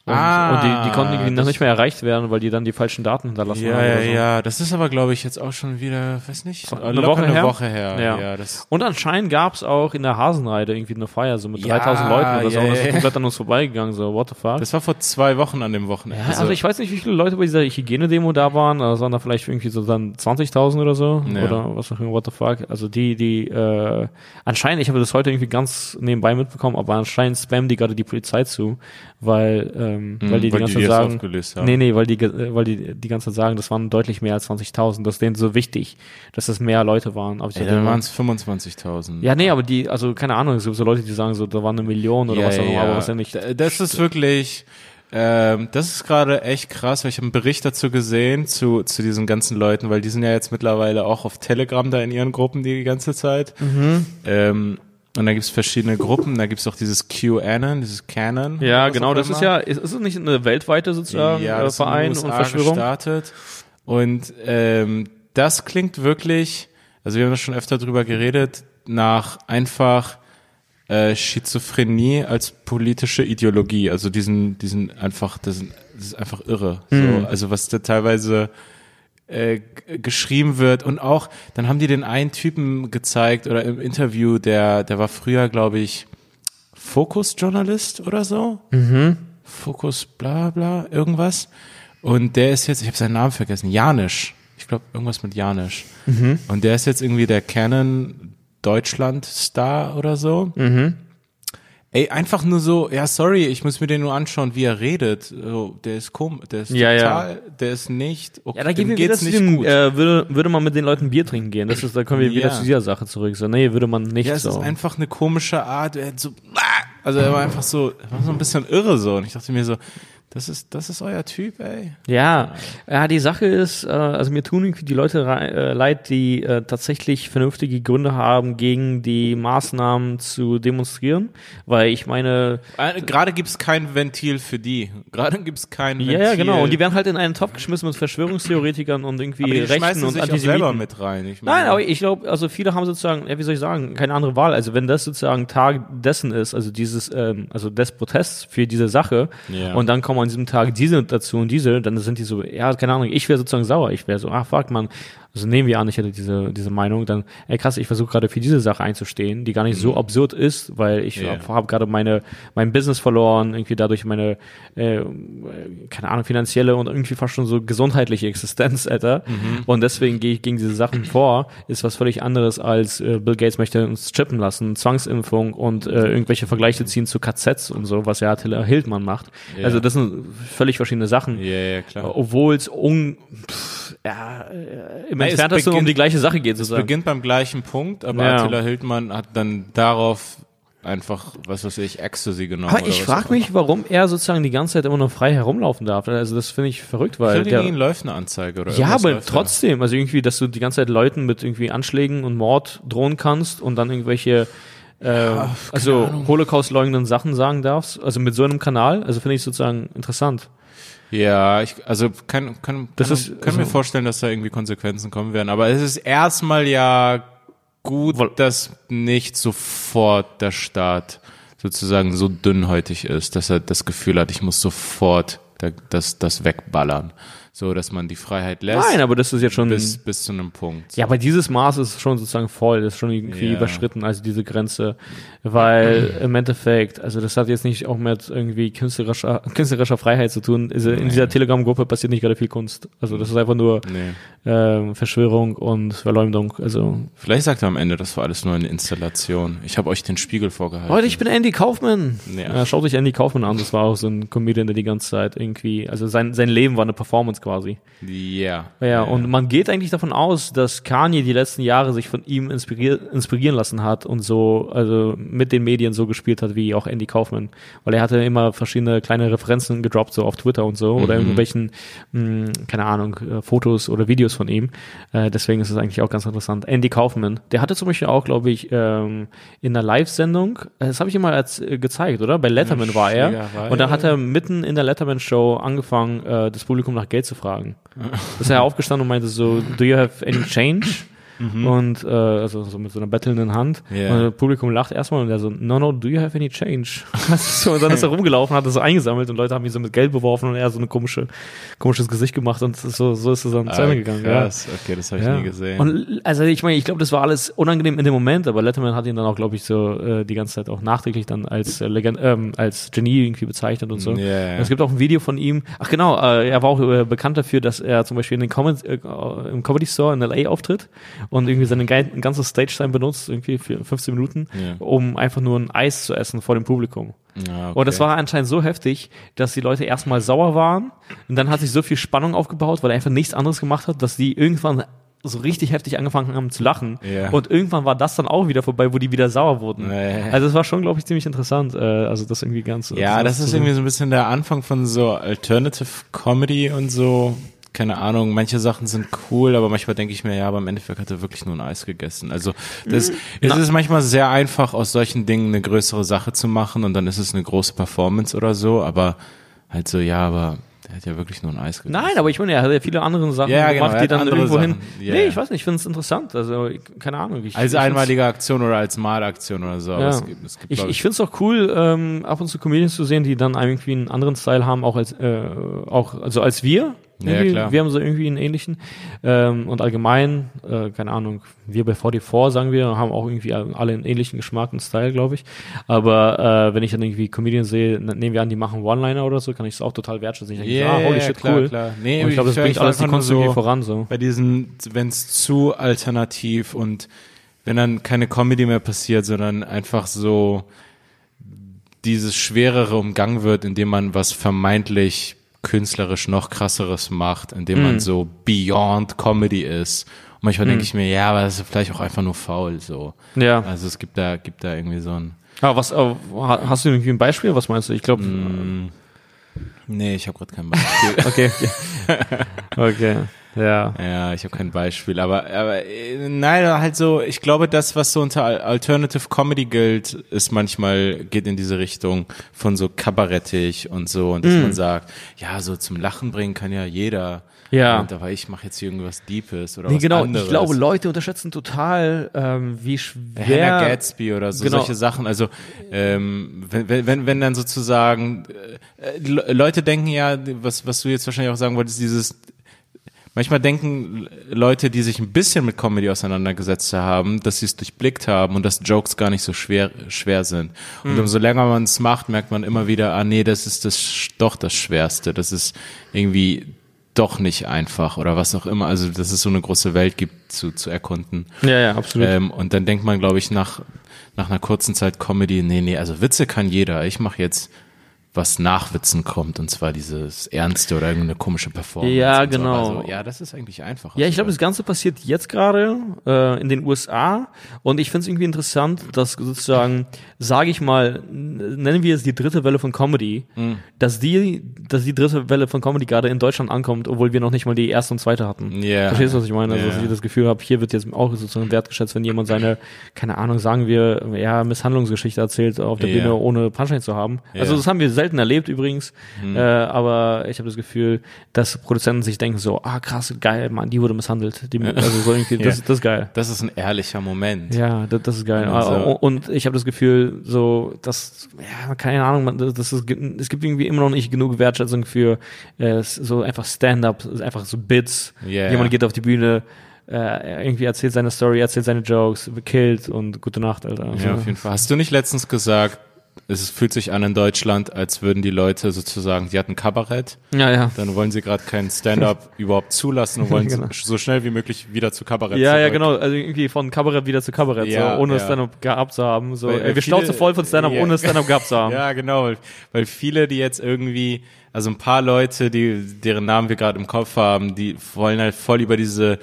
Und, Ah, und die, die konnten irgendwie noch nicht mehr erreicht werden, weil die dann die falschen Daten hinterlassen Ja, haben. ja, so. ja. Das ist aber, glaube ich, jetzt auch schon wieder, weiß nicht, Eine locker Woche eine her? Woche her. Ja. Ja, das, Und anscheinend gab's auch in der Hasenreide irgendwie eine Feier, so mit Ja, 3000 Leuten oder so. und das ist komplett an uns vorbeigegangen, so, what the fuck. das war vor zwei Wochen an dem Wochenende. ja, also, ich weiß nicht, wie viele Leute bei dieser Hygienedemo da waren, also waren da vielleicht irgendwie so dann 20.000 oder so, oder was auch immer, what the fuck. Also die, die, äh, anscheinend, ich habe das heute irgendwie ganz nebenbei mitbekommen, aber anscheinend spammen die gerade die Polizei zu, weil, ähm, weil die die ganze Zeit sagen, nee, nee, weil die, ge- weil die die ganze Zeit sagen, das waren deutlich mehr als 20.000, das ist denen so wichtig, dass das mehr Leute waren. Aber dachte dann waren es 25.000. ja, nee, aber die, also keine Ahnung, es gibt so Leute, die sagen so, da waren eine Million oder was auch immer, aber was ja nicht. Das ist wirklich, ähm, das ist gerade echt krass, weil ich habe einen Bericht dazu gesehen, zu, zu diesen ganzen Leuten, weil die sind ja jetzt mittlerweile auch auf Telegram da in ihren Gruppen die, die ganze Zeit. Mhm. Ähm, und da gibt's verschiedene Gruppen, da gibt's auch dieses QAnon, dieses Canon. Ja, genau, das immer. ist ja, ist, ist es nicht eine weltweite sozusagen ja, äh, Verein und Verschwörung? gestartet. Und ähm, das klingt wirklich, also wir haben da schon öfter drüber geredet, nach einfach äh, Schizophrenie als politische Ideologie. Also diesen, diesen einfach, das, das ist einfach irre. So, also was da teilweise äh, geschrieben wird und auch, dann haben die den einen Typen gezeigt oder im Interview, der, der war früher, glaube ich, Fokus-Journalist oder so. Fokus, bla bla, irgendwas. Und der ist jetzt, ich habe seinen Namen vergessen, Janisch. Ich glaube, irgendwas mit Janisch. Und der ist jetzt irgendwie der Canon Deutschland-Star oder so. Ey, einfach nur so, ja, sorry, ich muss mir den nur anschauen, wie er redet. So, der ist komisch, der ist Ja, ja. total, der ist nicht, okay, Ja, da gehen wieder geht's zu nicht dem, gut. äh, würde, würde man mit den Leuten Bier trinken gehen. Das ist, da kommen wir wieder Ja. zu dieser Sache zurück. So, nee, würde man nicht Ja, es so. ist einfach eine komische Art. Er hat so, also er war einfach so, er war so ein bisschen irre so. Und ich dachte mir so, das ist, das ist euer Typ, ey. Ja, ja, die Sache ist, äh, also mir tun irgendwie die Leute rei- äh, leid, die äh, tatsächlich vernünftige Gründe haben, gegen die Maßnahmen zu demonstrieren, weil ich meine, Äh, Gerade gibt's kein Ventil für die. Gerade gibt's kein Ventil. ja, ja, genau, und die werden halt in einen Topf geschmissen mit Verschwörungstheoretikern und irgendwie aber die Rechten schmeißen und sich auch selber Antisemiten. mit rein. Ich meine, Nein, aber ich glaube, also viele haben sozusagen, ja, wie soll ich sagen, keine andere Wahl. Also wenn das sozusagen Tag dessen ist, also dieses, ähm, also des Protests für diese Sache, Ja. und dann kommen an diesem Tag diese dazu und diese, dann sind die so, ja, keine Ahnung, ich wäre sozusagen sauer. Ich wäre so, ah, fuck, man, also nehmen wir an, ich hätte diese, diese Meinung, dann, ey krass, ich versuche gerade für diese Sache einzustehen, die gar nicht so absurd ist, weil ich Ja. habe hab gerade meine, mein Business verloren, irgendwie dadurch meine, äh, keine Ahnung, finanzielle und irgendwie fast schon so gesundheitliche Existenz, Alter. Und deswegen gehe ich gegen diese Sachen vor, ist was völlig anderes als äh, Bill Gates möchte uns chippen lassen, Zwangsimpfung und äh, irgendwelche Vergleiche ziehen zu KZs und so, was ja Attila Hildmann macht. Ja. Also das sind völlig verschiedene Sachen. Ja, ja, klar. Obwohl es un, pff, ja, äh, im es Entferntesten um beginnt- die gleiche Sache geht, Es sozusagen. beginnt beim gleichen Punkt, aber Ja. Attila Hildmann hat dann darauf einfach, was weiß ich, Ecstasy genommen. Aber ich frage mich, warum er sozusagen die ganze Zeit immer noch frei herumlaufen darf. Also das finde ich verrückt, weil Ich der, gegen ihn läuft eine Anzeige oder ja, aber trotzdem, also irgendwie, dass du die ganze Zeit Leuten mit irgendwie Anschlägen und Mord drohen kannst und dann irgendwelche äh, also Holocaust leugnenden Sachen sagen darfst, also mit so einem Kanal, also finde ich sozusagen interessant. Ja, ich, also kann, kann, Das kann, ist- kann mir also- vorstellen, dass da irgendwie Konsequenzen kommen werden. Aber es ist erstmal ja gut, Woll- dass nicht sofort der Staat sozusagen so dünnhäutig ist, dass er das Gefühl hat, ich muss sofort da- das, das wegballern. So, dass man die Freiheit lässt Nein, aber das ist jetzt schon bis, bis zu einem Punkt. Ja, aber dieses Maß ist schon sozusagen voll, das ist schon irgendwie Ja. überschritten, also diese Grenze, weil im Endeffekt, also das hat jetzt nicht auch mit irgendwie künstlerischer, künstlerischer Freiheit zu tun. In dieser Telegram-Gruppe passiert nicht gerade viel Kunst. Also das ist einfach nur Nee. ähm, Verschwörung und Verleumdung. Also Vielleicht sagt er am Ende, das war alles nur eine Installation. Ich habe euch den Spiegel vorgehalten. Leute, ich bin Andy Kaufman. Ja. Schaut euch Andy Kaufman an. Das war auch so ein Comedian, der die ganze Zeit irgendwie, also sein, sein Leben war eine Performance quasi. Ja. Ja, und man geht eigentlich davon aus, dass Kanye die letzten Jahre sich von ihm inspirier inspirieren lassen hat und so, also mit den Medien so gespielt hat wie auch Andy Kaufman. Weil er hatte immer verschiedene kleine Referenzen gedroppt, so auf Twitter und so, oder irgendwelchen, mh, keine Ahnung, äh, Fotos oder Videos von ihm. Äh, deswegen ist es eigentlich auch ganz interessant. Andy Kaufman, der hatte zum Beispiel auch, glaube ich, ähm, in einer Live-Sendung, äh, das habe ich ihm mal als, äh, gezeigt, oder? Bei Letterman war er. Und dann hat er mitten in der Letterman-Show angefangen, äh, das Publikum nach Geld zu fragen. ist er aufgestanden und meinte so, do you have any change? Und äh, also so mit so einer bettelnden Hand. Ja. Und das Publikum lacht erstmal und er so, no, no, do you have any change? so, und dann ist er rumgelaufen, hat das so eingesammelt und Leute haben ihn so mit Geld beworfen und er hat so ein komische, komisches Gesicht gemacht und so, so ist es dann zu Ende gegangen. Ja. Ah, Krass, okay, das habe ich Ja. nie gesehen. Und also ich meine, ich glaube, das war alles unangenehm in dem Moment, aber Letterman hat ihn dann auch, glaube ich, so äh, die ganze Zeit auch nachträglich dann als äh, Legend, ähm, als Genie irgendwie bezeichnet und so. Ja, ja. Es gibt auch ein Video von ihm. Ach genau, äh, er war auch äh, bekannt dafür, dass er zum Beispiel in den Com äh, im Comedy Store in LA auftritt und irgendwie seine ganze Stage Time benutzt, irgendwie für 15 Minuten, Ja. um einfach nur ein Eis zu essen vor dem Publikum. Ja, okay. Und das war anscheinend so heftig, dass die Leute erstmal sauer waren und dann hat sich so viel Spannung aufgebaut, weil er einfach nichts anderes gemacht hat, dass die irgendwann so richtig heftig angefangen haben zu lachen. Ja. Und irgendwann war das dann auch wieder vorbei, wo die wieder sauer wurden. Nee. Also es war schon, glaube ich, ziemlich interessant. Äh, also das irgendwie ganz. Ja, das ist irgendwie so ein bisschen der Anfang von so Alternative Comedy und so. Keine Ahnung, manche Sachen sind cool, aber manchmal denke ich mir, ja, aber im Endeffekt hat er wirklich nur ein Eis gegessen. Also das, es ist manchmal sehr einfach, aus solchen Dingen eine größere Sache zu machen und dann ist es eine große Performance oder so, aber halt so, ja, aber der hat ja wirklich nur ein Eis gegessen. Nein, aber ich meine, er hat ja viele andere Sachen Ja, genau, gemacht, er die dann irgendwo hin. Ja, nee, ja. ich weiß nicht, ich finde es interessant. Also, ich- keine Ahnung. Ich, Als ich einmalige Aktion oder als Malaktion oder so. Aber Ja. es gibt, es gibt, Ich, ich finde es auch cool, ähm, ab und zu Comedians zu sehen, die dann irgendwie einen anderen Style haben, auch als äh, auch also als wir. Ja, Irgendwie. klar. Wir haben so irgendwie einen ähnlichen. Ähm, und allgemein, äh, keine Ahnung, wir bei 44 sagen wir, haben auch irgendwie alle einen ähnlichen Geschmack und Style, glaube ich. Aber äh, wenn ich dann irgendwie Comedians sehe, nehmen wir an, die machen One-Liner oder so, kann ich es auch total wertschätzen. Ich denke, Ja, ah, holy shit, klar, cool. klar. Nee, und ich glaube, das bringt alles die Kunst irgendwie so- voran. So. bei diesen, wenn es zu alternativ und wenn dann keine Comedy mehr passiert, sondern einfach so dieses Schwerere umgangen wird, indem man was vermeintlich künstlerisch noch krasseres macht, indem Mhm. man so beyond Comedy ist. Und manchmal denke ich mir, ja, aber das ist vielleicht auch einfach nur faul, so. Ja. Also es gibt da, gibt da irgendwie so ein, Ah, was, äh, ha- hast du irgendwie ein Beispiel? Was meinst du? Ich glaube, nee, ich habe gerade kein Beispiel. okay. okay. Ja. Ja, ich habe kein Beispiel, aber, aber äh, nein, halt so, ich glaube, das, was so unter Al- Alternative Comedy gilt, ist manchmal, geht in diese Richtung von so kabarettig und so, und dass Mm. man sagt, ja, so zum Lachen bringen kann ja jeder. Ja. Und aber ich mache jetzt hier irgendwas Deepes oder Nee, was genau, anderes. ich glaube, Leute unterschätzen total, ähm, wie Hannah schwer. Gatsby oder so Genau. solche Sachen. Also ähm, wenn, wenn- wenn, dann sozusagen äh, Le- Leute denken ja, was, was du jetzt wahrscheinlich auch sagen wolltest, dieses Manchmal denken Leute, die sich ein bisschen mit Comedy auseinandergesetzt haben, dass sie es durchblickt haben und dass Jokes gar nicht so schwer, schwer sind. Und umso länger man es macht, merkt man immer wieder, ah nee, das ist das doch das Schwerste. Das ist irgendwie doch nicht einfach oder was auch immer. Also, dass es so eine große Welt gibt zu, zu erkunden. Ja, ja, absolut. Ähm, und dann denkt man, glaube ich, nach, nach einer kurzen Zeit Comedy, nee, nee, also Witze kann jeder. Ich mache jetzt was nach Witzen kommt und zwar dieses Ernste oder irgendeine komische Performance. Ja, und so. genau. Also, ja, das ist eigentlich einfach. Ja, ich glaube, das Ganze passiert jetzt gerade äh, in den USA und ich finde es irgendwie interessant, dass sozusagen, sage ich mal, nennen wir es die dritte Welle von Comedy, Mhm. dass die, dass die dritte Welle von Comedy gerade in Deutschland ankommt, obwohl wir noch nicht mal die erste und zweite hatten. Ja. Verstehst du, was ich meine? Also, Ja. dass ich das Gefühl habe, hier wird jetzt auch sozusagen wertgeschätzt, wenn jemand seine, keine Ahnung, sagen wir, ja, Misshandlungsgeschichte erzählt auf der Ja. Bühne, ohne Punchline zu haben. Also das haben wir selten erlebt übrigens, äh, aber ich habe das Gefühl, dass Produzenten sich denken so, ah krass, geil, Mann, die wurde misshandelt. Die, also so irgendwie, das, Ja. das ist geil. Das ist ein ehrlicher Moment. Ja, das, das ist geil. Und so- Ah, Und ich habe das Gefühl, so, dass, ja, keine Ahnung, man, das ist, es gibt irgendwie immer noch nicht genug Wertschätzung für äh, so einfach Stand-up, einfach so Bits. Ja, Jemand geht auf die Bühne, äh, irgendwie erzählt seine Story, erzählt seine Jokes, killt und gute Nacht, Alter. Also, Ja, auf jeden Fall. Hast du nicht letztens gesagt, es fühlt sich an in Deutschland, als würden die Leute sozusagen, die hatten Kabarett, ja, ja. dann wollen sie gerade kein Stand-up überhaupt zulassen und wollen Genau. so, so schnell wie möglich wieder zu Kabarett Ja, ja, zurück. genau. Also irgendwie von Kabarett wieder zu Kabarett, Ja, so, ohne ja. Stand-up gehabt zu haben. So, Weil- ey, wir schnauze voll von Stand-up, ja. ohne Stand-up gehabt zu haben. Ja, genau, weil, weil viele, die jetzt irgendwie, also ein paar Leute, die, deren Namen wir gerade im Kopf haben, die wollen halt voll über diese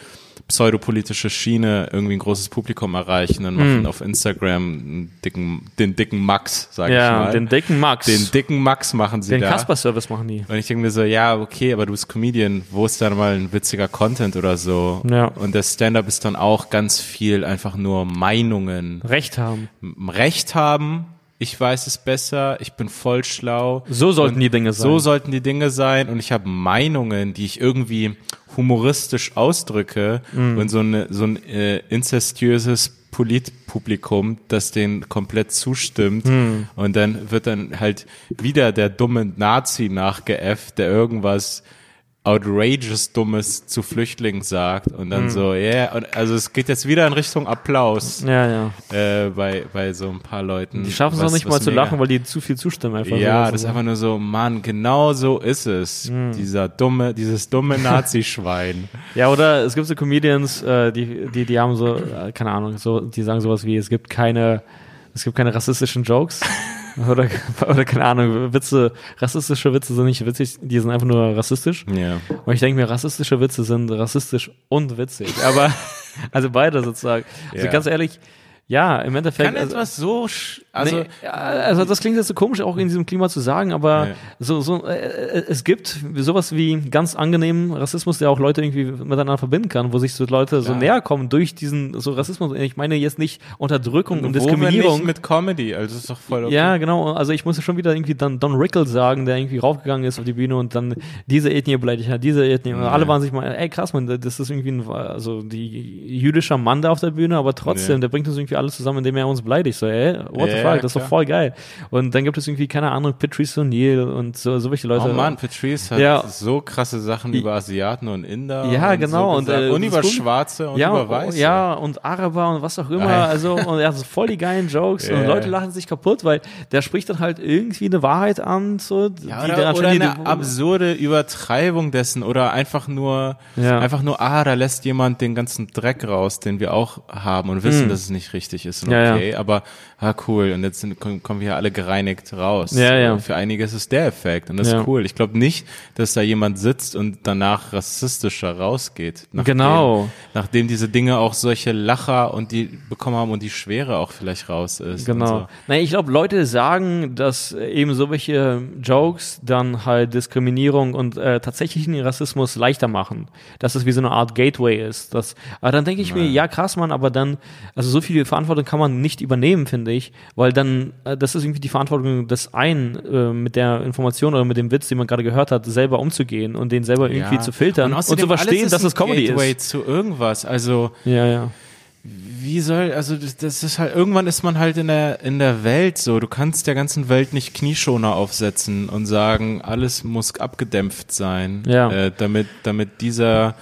pseudopolitische Schiene irgendwie ein großes Publikum erreichen und machen auf Instagram einen dicken, den dicken Max, sag ich Ja, mal. den dicken Max. den dicken Max machen sie den da. Kasper-Service machen die. Und ich denke mir so, ja, okay, aber du bist Comedian, wo ist da mal ein witziger Content oder so? Ja. Und der Stand-up ist dann auch ganz viel einfach nur Meinungen. Recht haben. Recht haben, ich weiß es besser, ich bin voll schlau. So sollten Und die Dinge sein. So sollten die Dinge sein und ich habe Meinungen, die ich irgendwie humoristisch ausdrücke Mhm. und so, eine, so ein äh, inzestiöses Politpublikum, das den komplett zustimmt Mhm. und dann wird dann halt wieder der dumme Nazi nachgeäfft, der irgendwas outrageous Dummes zu Flüchtlingen sagt und Mhm. dann so, ja, yeah, und also es geht jetzt wieder in Richtung Applaus Ja, ja. äh, bei, bei so ein paar Leuten. Die schaffen es auch nicht mal zu lachen, weil die zu viel zustimmen einfach. Ja, so, das ist einfach nur so, Mann, genau so ist es. Hm. Dieser dumme, dieses dumme Nazi-Schwein. Ja, oder es gibt so Comedians, äh, die, die, die haben so, äh, keine Ahnung, so, die sagen sowas wie, es gibt keine, es gibt keine rassistischen Jokes. Oder, oder keine Ahnung, Witze, rassistische Witze sind nicht witzig, die sind einfach nur rassistisch. ja. Und ich denke mir, rassistische Witze sind rassistisch und witzig. Aber, also beide sozusagen. Also Ja. ganz ehrlich, ja, im Endeffekt. Kann also, etwas so, also, nee, also das klingt jetzt so komisch, auch in diesem Klima zu sagen, aber Ja. so, so äh, äh, es gibt sowas wie ganz angenehmen Rassismus, der auch Leute irgendwie miteinander verbinden kann, wo sich so Leute so Ja. näher kommen durch diesen so Rassismus. Ich meine jetzt nicht Unterdrückung und wir Diskriminierung. nicht mit Comedy, also ist doch voll okay. Ja, genau. Also ich musste schon wieder irgendwie dann Don Rickles sagen, der irgendwie raufgegangen ist auf die Bühne und dann diese Ethnie beleidigt hat, diese Ethnie. Und Ja. alle waren sich mal, ey krass, man, das ist irgendwie ein, also die jüdischer Mann da auf der Bühne, aber trotzdem, der bringt uns irgendwie alles zusammen, indem er uns beleidigt. So, ey, what the Ja, fuck, ja, das ist doch voll geil. Und dann gibt es irgendwie, keine Ahnung, Patrice O'Neill und so, so welche Leute. Oh Mann, Patrice hat Ja. so krasse Sachen über Asiaten und Inder. Ja, und genau, So und, äh, und über. Schwarze und ja, über und- Weiße. ja, und Araber und was auch immer. Ja. Also, und er hat so voll die geilen Jokes und Ja. Leute lachen sich kaputt, weil der spricht dann halt irgendwie eine Wahrheit an, so, Ja, die oder, dann oder eine die- absurde Übertreibung dessen oder einfach nur, Ja. einfach nur, ah, da lässt jemand den ganzen Dreck raus, den wir auch haben und wissen, dass es nicht richtig ist und okay, aber, ah, cool, und jetzt sind, kommen wir alle gereinigt raus. Ja, ja. Für einige ist es der Effekt und das Ja. ist cool. Ich glaube nicht, dass da jemand sitzt und danach rassistischer rausgeht. Nachdem, Genau. Nachdem diese Dinge auch solche Lacher und die bekommen haben und die Schwere auch vielleicht raus ist. Genau. So. Naja, ich glaube, Leute sagen, dass eben so welche Jokes dann halt Diskriminierung und äh, tatsächlichen Rassismus leichter machen. Dass es wie so eine Art Gateway ist. Das, aber dann denke ich mir, ja krass, Mann, aber dann, also so viel Verantwortung kann man nicht übernehmen, finde ich, weil dann, äh, das ist irgendwie die Verantwortung des einen, äh, mit der Information oder mit dem Witz, den man gerade gehört hat, selber umzugehen und den selber irgendwie Ja. zu filtern und, außerdem zu verstehen, dass es Comedy Gateway ist. zu irgendwas. Also Ja, ja. wie soll, also das, das ist halt, irgendwann ist man halt in der, in der Welt so. Du kannst der ganzen Welt nicht Knieschoner aufsetzen und sagen, alles muss abgedämpft sein, Ja. äh, damit, damit dieser,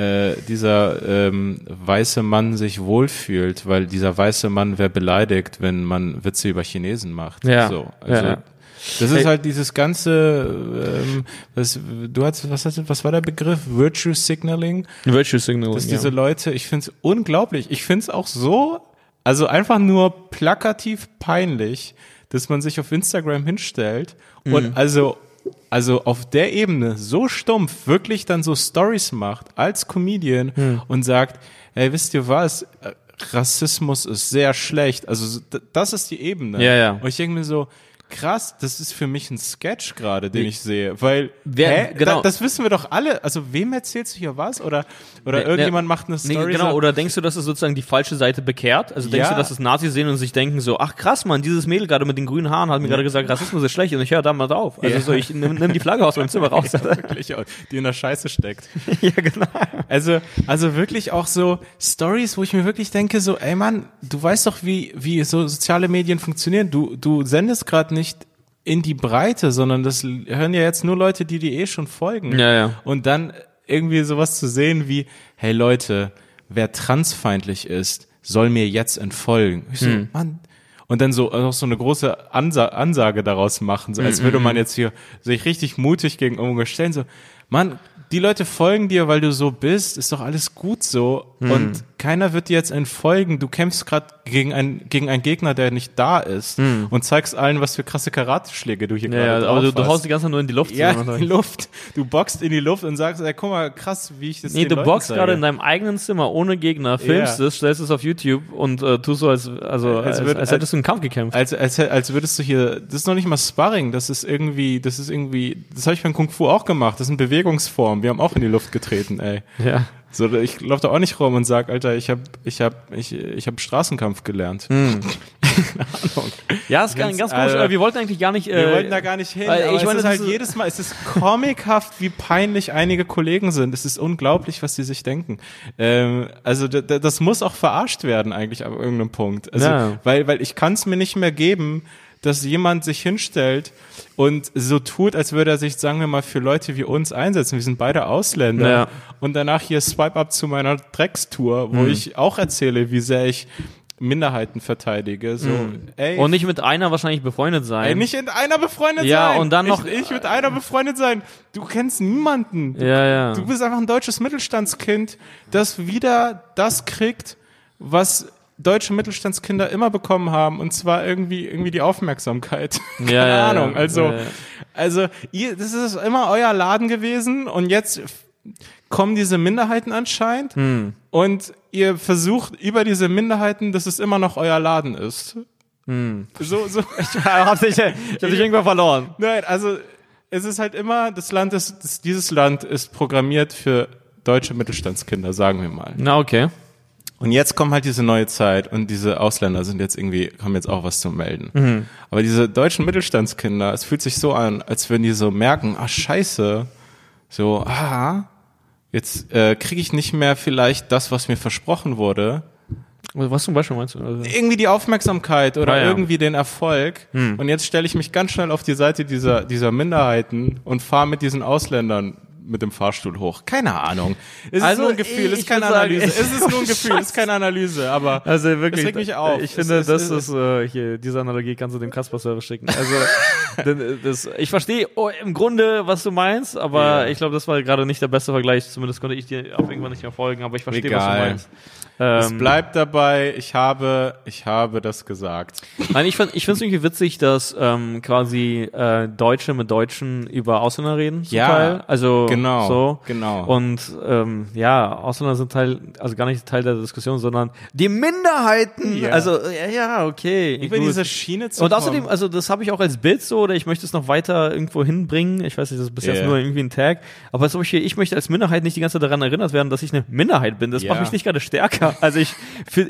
äh, dieser ähm, weiße Mann sich wohlfühlt, weil dieser weiße Mann wäre beleidigt, wenn man Witze über Chinesen macht. Ja. So, also, Ja. Das ist halt dieses ganze, ähm, was, du hast, was, hast, was war der Begriff? Virtue Signaling? Virtue Signal. dass ja. diese Leute, ich finde es unglaublich. Ich finde es auch so, also einfach nur plakativ peinlich, dass man sich auf Instagram hinstellt Mhm. und also also auf der Ebene so stumpf wirklich dann so Stories macht als Comedian Mhm. und sagt, hey, wisst ihr was? Rassismus ist sehr schlecht. Also das ist die Ebene. Ja, ja. Und ich denke mir so, krass, das ist für mich ein Sketch gerade, den ich sehe, weil Wer- hä? genau. Da, das wissen wir doch alle. Also wem erzählst du hier was oder oder Ne, irgendjemand ne, macht eine Nee, Story? genau, so, oder denkst du, dass es sozusagen die falsche Seite bekehrt? Also denkst Ja. du, dass es Nazis sehen und sich denken so, ach krass, Mann, dieses Mädel gerade mit den grünen Haaren hat mir gerade gesagt, Rassismus ist schlecht und ich höre da mal drauf. Also Ja. so, ich nimm, nimm die Flagge aus meinem Zimmer raus. wirklich, die in der Scheiße steckt. ja, genau. Also, also wirklich auch so Stories, wo ich mir wirklich denke, so, ey Mann, du weißt doch, wie, wie so soziale Medien funktionieren. Du, du sendest gerade nicht in die Breite, sondern das hören ja jetzt nur Leute, die dir eh schon folgen. Ja, ja. Und dann irgendwie sowas zu sehen wie, hey Leute, wer transfeindlich ist, soll mir jetzt entfolgen. Ich so, Hm. Mann. Und dann so noch so eine große Ansa Ansage daraus machen, so als Hm, würde man jetzt hier sich richtig mutig gegen irgendwas stellen, so, Mann, die Leute folgen dir, weil du so bist, ist doch alles gut so. Hm. Und keiner wird dir jetzt entfolgen. Du kämpfst gerade gegen, ein, gegen einen Gegner, der nicht da ist. Und zeigst allen, was für krasse Karateschläge du hier. Ja, gerade ja, aber du, du hast. haust die ganze Zeit nur in die Luft. Ja, in die Luft. Du boxt in die Luft und sagst, ey, guck mal, krass, wie ich das Nee, du Leuten boxst zeige. gerade in deinem eigenen Zimmer ohne Gegner, filmst Ja. es, stellst es auf YouTube und äh, tust so, als, also, als, als, würd- hättest du einen Kampf gekämpft. Als, als, als würdest du hier, das ist noch nicht mal Sparring, das ist irgendwie, das ist irgendwie, das habe ich beim Kung Fu auch gemacht, das ist eine Bewegungsform, wir haben auch in die Luft getreten, ey. ja. So, ich laufe da auch nicht rum und sag, Alter, ich hab, ich hab, ich, ich hab Straßenkampf gelernt. Hm. Ja, ist ganz, Ganz, komisch. äh, wir wollten eigentlich gar nicht. Äh, Wir wollten da gar nicht hin, weil aber ich meine, es ist halt ist- jedes Mal, es ist comichaft, wie peinlich einige Kollegen sind. Es ist unglaublich, was die sich denken. Ähm, also das muss auch verarscht werden eigentlich ab irgendeinem Punkt. Also, Ja. weil, weil ich kann es mir nicht mehr geben, dass jemand sich hinstellt und so tut, als würde er sich, sagen wir mal, für Leute wie uns einsetzen. Wir sind beide Ausländer. Ja. Und danach hier Swipe Up zu meiner Dreckstour, wo ich auch erzähle, wie sehr ich Minderheiten verteidige. So, ey, und nicht mit einer wahrscheinlich befreundet sein. Ey, nicht mit einer befreundet Ja, sein. und dann noch- Ich, ich mit einer befreundet sein. Du kennst niemanden. Du, Ja, ja. du bist einfach ein deutsches Mittelstandskind, das wieder das kriegt, was deutsche Mittelstandskinder immer bekommen haben, und zwar irgendwie, irgendwie die Aufmerksamkeit. Keine Ja, Ahnung. Also, Ja, ja. also, ihr, das ist immer euer Laden gewesen, und jetzt kommen diese Minderheiten anscheinend, Hm. und ihr versucht über diese Minderheiten, dass es immer noch euer Laden ist. Hm. So, so. ich hab dich, ich hab dich irgendwann verloren. Nein, also es ist halt immer, das Land ist, das, dieses Land ist programmiert für deutsche Mittelstandskinder, sagen wir mal. Na, okay. Und jetzt kommt halt diese neue Zeit und diese Ausländer sind jetzt irgendwie, haben jetzt auch was zu melden. Aber diese deutschen Mittelstandskinder, es fühlt sich so an, als würden die so merken, ah scheiße, so, ah, jetzt äh, kriege ich nicht mehr vielleicht das, was mir versprochen wurde, Was zum Beispiel meinst du? Also, irgendwie die Aufmerksamkeit oder Ah, ja. irgendwie den Erfolg. Und jetzt stelle ich mich ganz schnell auf die Seite dieser, dieser Minderheiten und fahre mit diesen Ausländern mit dem Fahrstuhl hoch. Keine Ahnung. Es Also, ist nur ein Gefühl, es ist keine sagen, Analyse. ich- es ist nur ein Gefühl, es ist keine Analyse, aber Also wirklich, es regt mich auf. ich Es finde, ist- das es ist, äh, hier, diese Analogie kannst du dem Kasper-Server schicken. Also, denn, äh, das, ich verstehe oh, im Grunde, was du meinst, aber Ja. ich glaube, das war gerade nicht der beste Vergleich. Zumindest konnte ich dir auf irgendwann nicht mehr folgen, aber ich verstehe, was du meinst. Es Ähm, bleibt dabei, ich habe, ich habe das gesagt. Nein, ich finde ich finde es irgendwie witzig, dass ähm, quasi äh, Deutsche mit Deutschen über Ausländer reden zum Ja, Teil. Also genau, so. genau. Und ähm, ja, Ausländer sind Teil, also gar nicht Teil der Diskussion, sondern die Minderheiten. Ja. Also ja, ja, okay. Über gut. diese Schiene zu und außerdem, also das habe ich auch als Bild so, oder ich möchte es noch weiter irgendwo hinbringen. Ich weiß nicht, das ist bis jetzt Ja. nur irgendwie ein Tag. Aber zum Beispiel, ich möchte als Minderheit nicht die ganze Zeit daran erinnert werden, dass ich eine Minderheit bin. Das Ja. macht mich nicht gerade stärker. Also ich,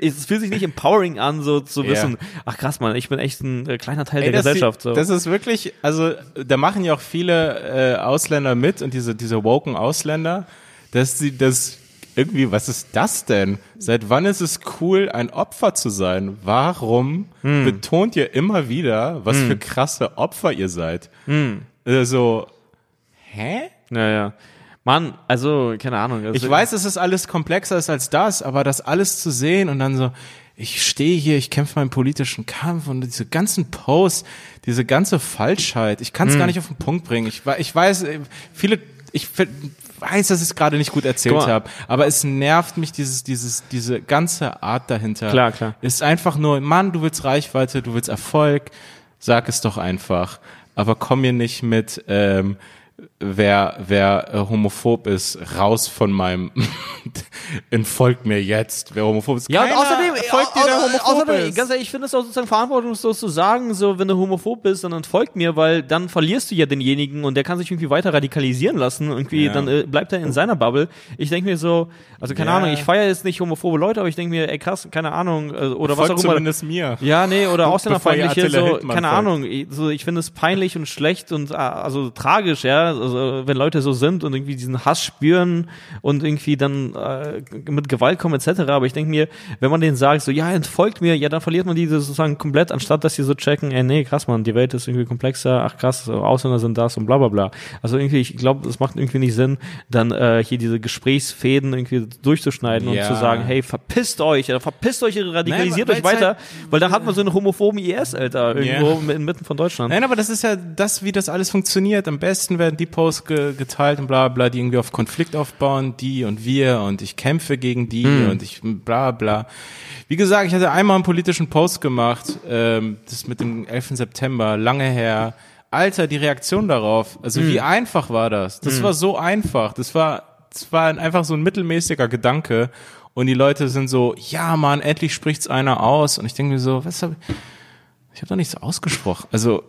es fühlt sich nicht empowering an, so zu Ja. wissen, ach krass, man, ich bin echt ein äh, kleiner Teil Ey, der Gesellschaft. So. das ist wirklich, also da machen ja auch viele äh, Ausländer mit und diese, diese woken Ausländer, dass sie das irgendwie, was ist das denn? Seit wann ist es cool, ein Opfer zu sein? Warum Hm. betont ihr immer wieder, was für krasse Opfer ihr seid? Hm. Also, hä? ja, ja. Mann, also, keine Ahnung. Also, Ich weiß, dass es alles komplexer ist als das, aber das alles zu sehen und dann so, ich stehe hier, ich kämpfe meinen politischen Kampf und diese ganzen Posts, diese ganze Falschheit, ich kann Hm. es gar nicht auf den Punkt bringen. Ich, ich weiß, äh, viele, ich weiß, dass ich es gerade nicht gut erzählt habe, aber es nervt mich dieses, dieses, diese ganze Art dahinter. Klar, klar. Ist einfach nur, Mann, du willst Reichweite, du willst Erfolg, sag es doch einfach. Aber komm mir nicht mit, ähm, wer, wer äh, homophob ist, raus von meinem, entfolgt mir jetzt, wer homophob ist. Ja, und außerdem, folgt dir, der homophob außerdem, ist. ganz ehrlich, ich finde es auch sozusagen verantwortungslos zu sagen, so, wenn du homophob bist, dann entfolgt mir, weil dann verlierst du ja denjenigen und der kann sich irgendwie weiter radikalisieren lassen. Irgendwie, Ja. dann äh, bleibt er in seiner Bubble. Ich denke mir so, also keine Ja. Ahnung, ich feiere jetzt nicht homophobe Leute, aber ich denke mir, ey krass, keine Ahnung, äh, oder was Folgt auch immer. zumindest mir. Ja, nee, oder ausländerfeindliche, so, Hildmann keine folgt. Ahnung, ich- so, ich finde es peinlich und schlecht und ah, also tragisch, ja, also wenn Leute so sind und irgendwie diesen Hass spüren und irgendwie dann äh, mit Gewalt kommen etc., aber ich denke mir, wenn man denen sagt, so, ja, entfolgt mir, ja, dann verliert man die sozusagen komplett, anstatt dass sie so checken, ey, nee, krass, man, die Welt ist irgendwie komplexer, ach krass, Ausländer sind das und bla bla bla. Also irgendwie, ich glaube, es macht irgendwie nicht Sinn, dann äh, hier diese Gesprächsfäden irgendwie durchzuschneiden Ja. und zu sagen, hey, verpisst euch, oder verpisst euch, radikalisiert Nein, euch weiter, halt- weil dann hat man so einen homophoben IS, Alter, irgendwo Ja. inmitten von Deutschland. Nein, aber das ist ja das, wie das alles funktioniert. Am besten werden die Posts ge geteilt und bla bla, die irgendwie auf Konflikt aufbauen, die und wir und ich kämpfe gegen die und ich bla bla. Wie gesagt, ich hatte einmal einen politischen Post gemacht, ähm, das mit dem 11. September, lange her. Alter, die Reaktion darauf, also wie einfach war das? Das war so einfach. Das war, das war ein- einfach so ein mittelmäßiger Gedanke. Und die Leute sind so, ja Mann, endlich spricht's einer aus. Und ich denke mir so, was hab ich, ich habe doch nichts ausgesprochen. Also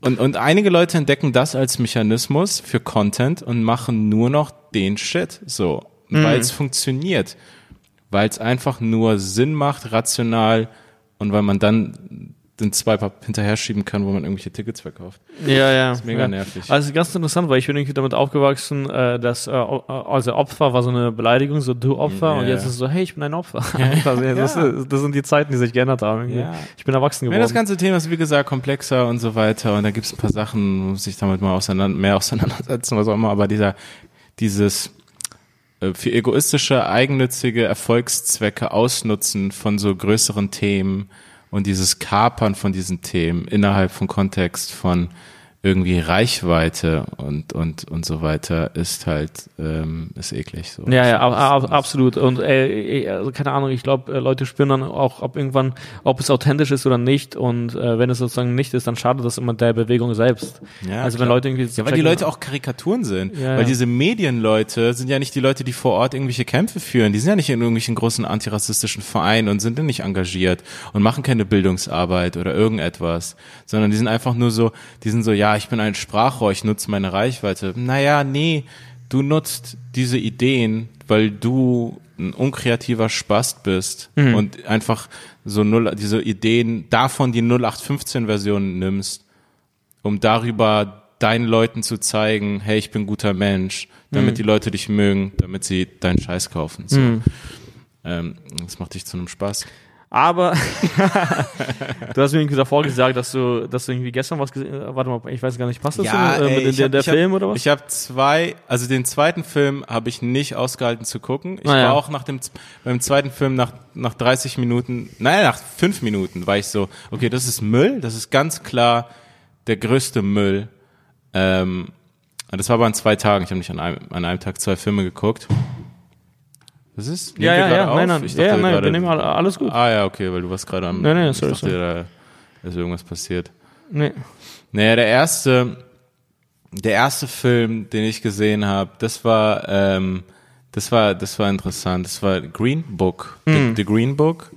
und, und einige Leute entdecken das als Mechanismus für Content und machen nur noch den Shit so, weil es funktioniert, weil es einfach nur Sinn macht, rational und weil man dann den Swipe hinterher schieben kann, wo man irgendwelche Tickets verkauft. Ja, ja. ist mega ja. nervig. Also ganz interessant, weil ich bin irgendwie damit aufgewachsen, äh, dass äh, also Opfer war so eine Beleidigung, so du Opfer, Ja, und jetzt ja. ist es so, hey, ich bin ein Opfer. also, ja, das, Ja. das sind die Zeiten, die sich geändert haben. Ja. Ich bin erwachsen Ja, geworden. das ganze Thema ist wie gesagt komplexer und so weiter und da gibt es ein paar Sachen, muss ich damit mal auseinander, mehr auseinandersetzen, was auch immer, aber dieser, dieses äh, für egoistische, eigennützige Erfolgszwecke ausnutzen von so größeren Themen und dieses Kapern von diesen Themen innerhalb von Kontext von irgendwie Reichweite und und und so weiter ist halt ähm, ist eklig so. Ja, ja, ab, ab, absolut. Und äh, also keine Ahnung, ich glaube, äh, Leute spüren dann auch, ob irgendwann, ob es authentisch ist oder nicht. Und äh, wenn es sozusagen nicht ist, dann schadet das immer der Bewegung selbst. Ja, also wenn klar. Leute irgendwie Ja, weil die Leute auch Karikaturen sind. Ja, weil ja. diese Medienleute sind ja nicht die Leute, die vor Ort irgendwelche Kämpfe führen. Die sind ja nicht in irgendwelchen großen antirassistischen Vereinen und sind dann nicht engagiert und machen keine Bildungsarbeit oder irgendetwas, sondern die sind einfach nur so, die sind so, ja, ich bin ein Sprachrohr, ich nutze meine Reichweite. Naja, nee, du nutzt diese Ideen, weil du ein unkreativer Spast bist Mhm. und einfach so null, diese Ideen davon die 0815-Version nimmst um darüber deinen Leuten zu zeigen, hey, ich bin guter Mensch, damit die Leute dich mögen, damit sie deinen Scheiß kaufen. So. Ähm, das macht dich zu einem Spaß. Aber du hast mir irgendwie davor gesagt, dass du, dass du irgendwie gestern was gesehen Warte mal, ich weiß gar nicht, passt das Ja, so, äh, ey, mit der, hab- der ich hab- Film oder was? Ich habe zwei, also den zweiten Film habe ich nicht ausgehalten zu gucken. Ich Ah, ja. war auch nach dem beim zweiten Film nach nach 30 Minuten, naja, nach fünf Minuten war ich so, okay, das ist Müll, das ist ganz klar der größte Müll. Ähm, das war aber an zwei Tagen. Ich habe nicht an einem, an einem Tag zwei Filme geguckt. Was ist? Nehmen ja, ja, ja, auf? nein, nein, Ich ja, ja, dachte nein, wir nehmen alle- alles gut. Ah ja, okay, weil du warst gerade am. Nein, nein, ich sorry, dachte, da ist irgendwas passiert. Nee. Naja, der erste, der erste Film, den ich gesehen habe, das war, ähm, das war, das war interessant. Das war Green Book, Hm. the, the Green Book,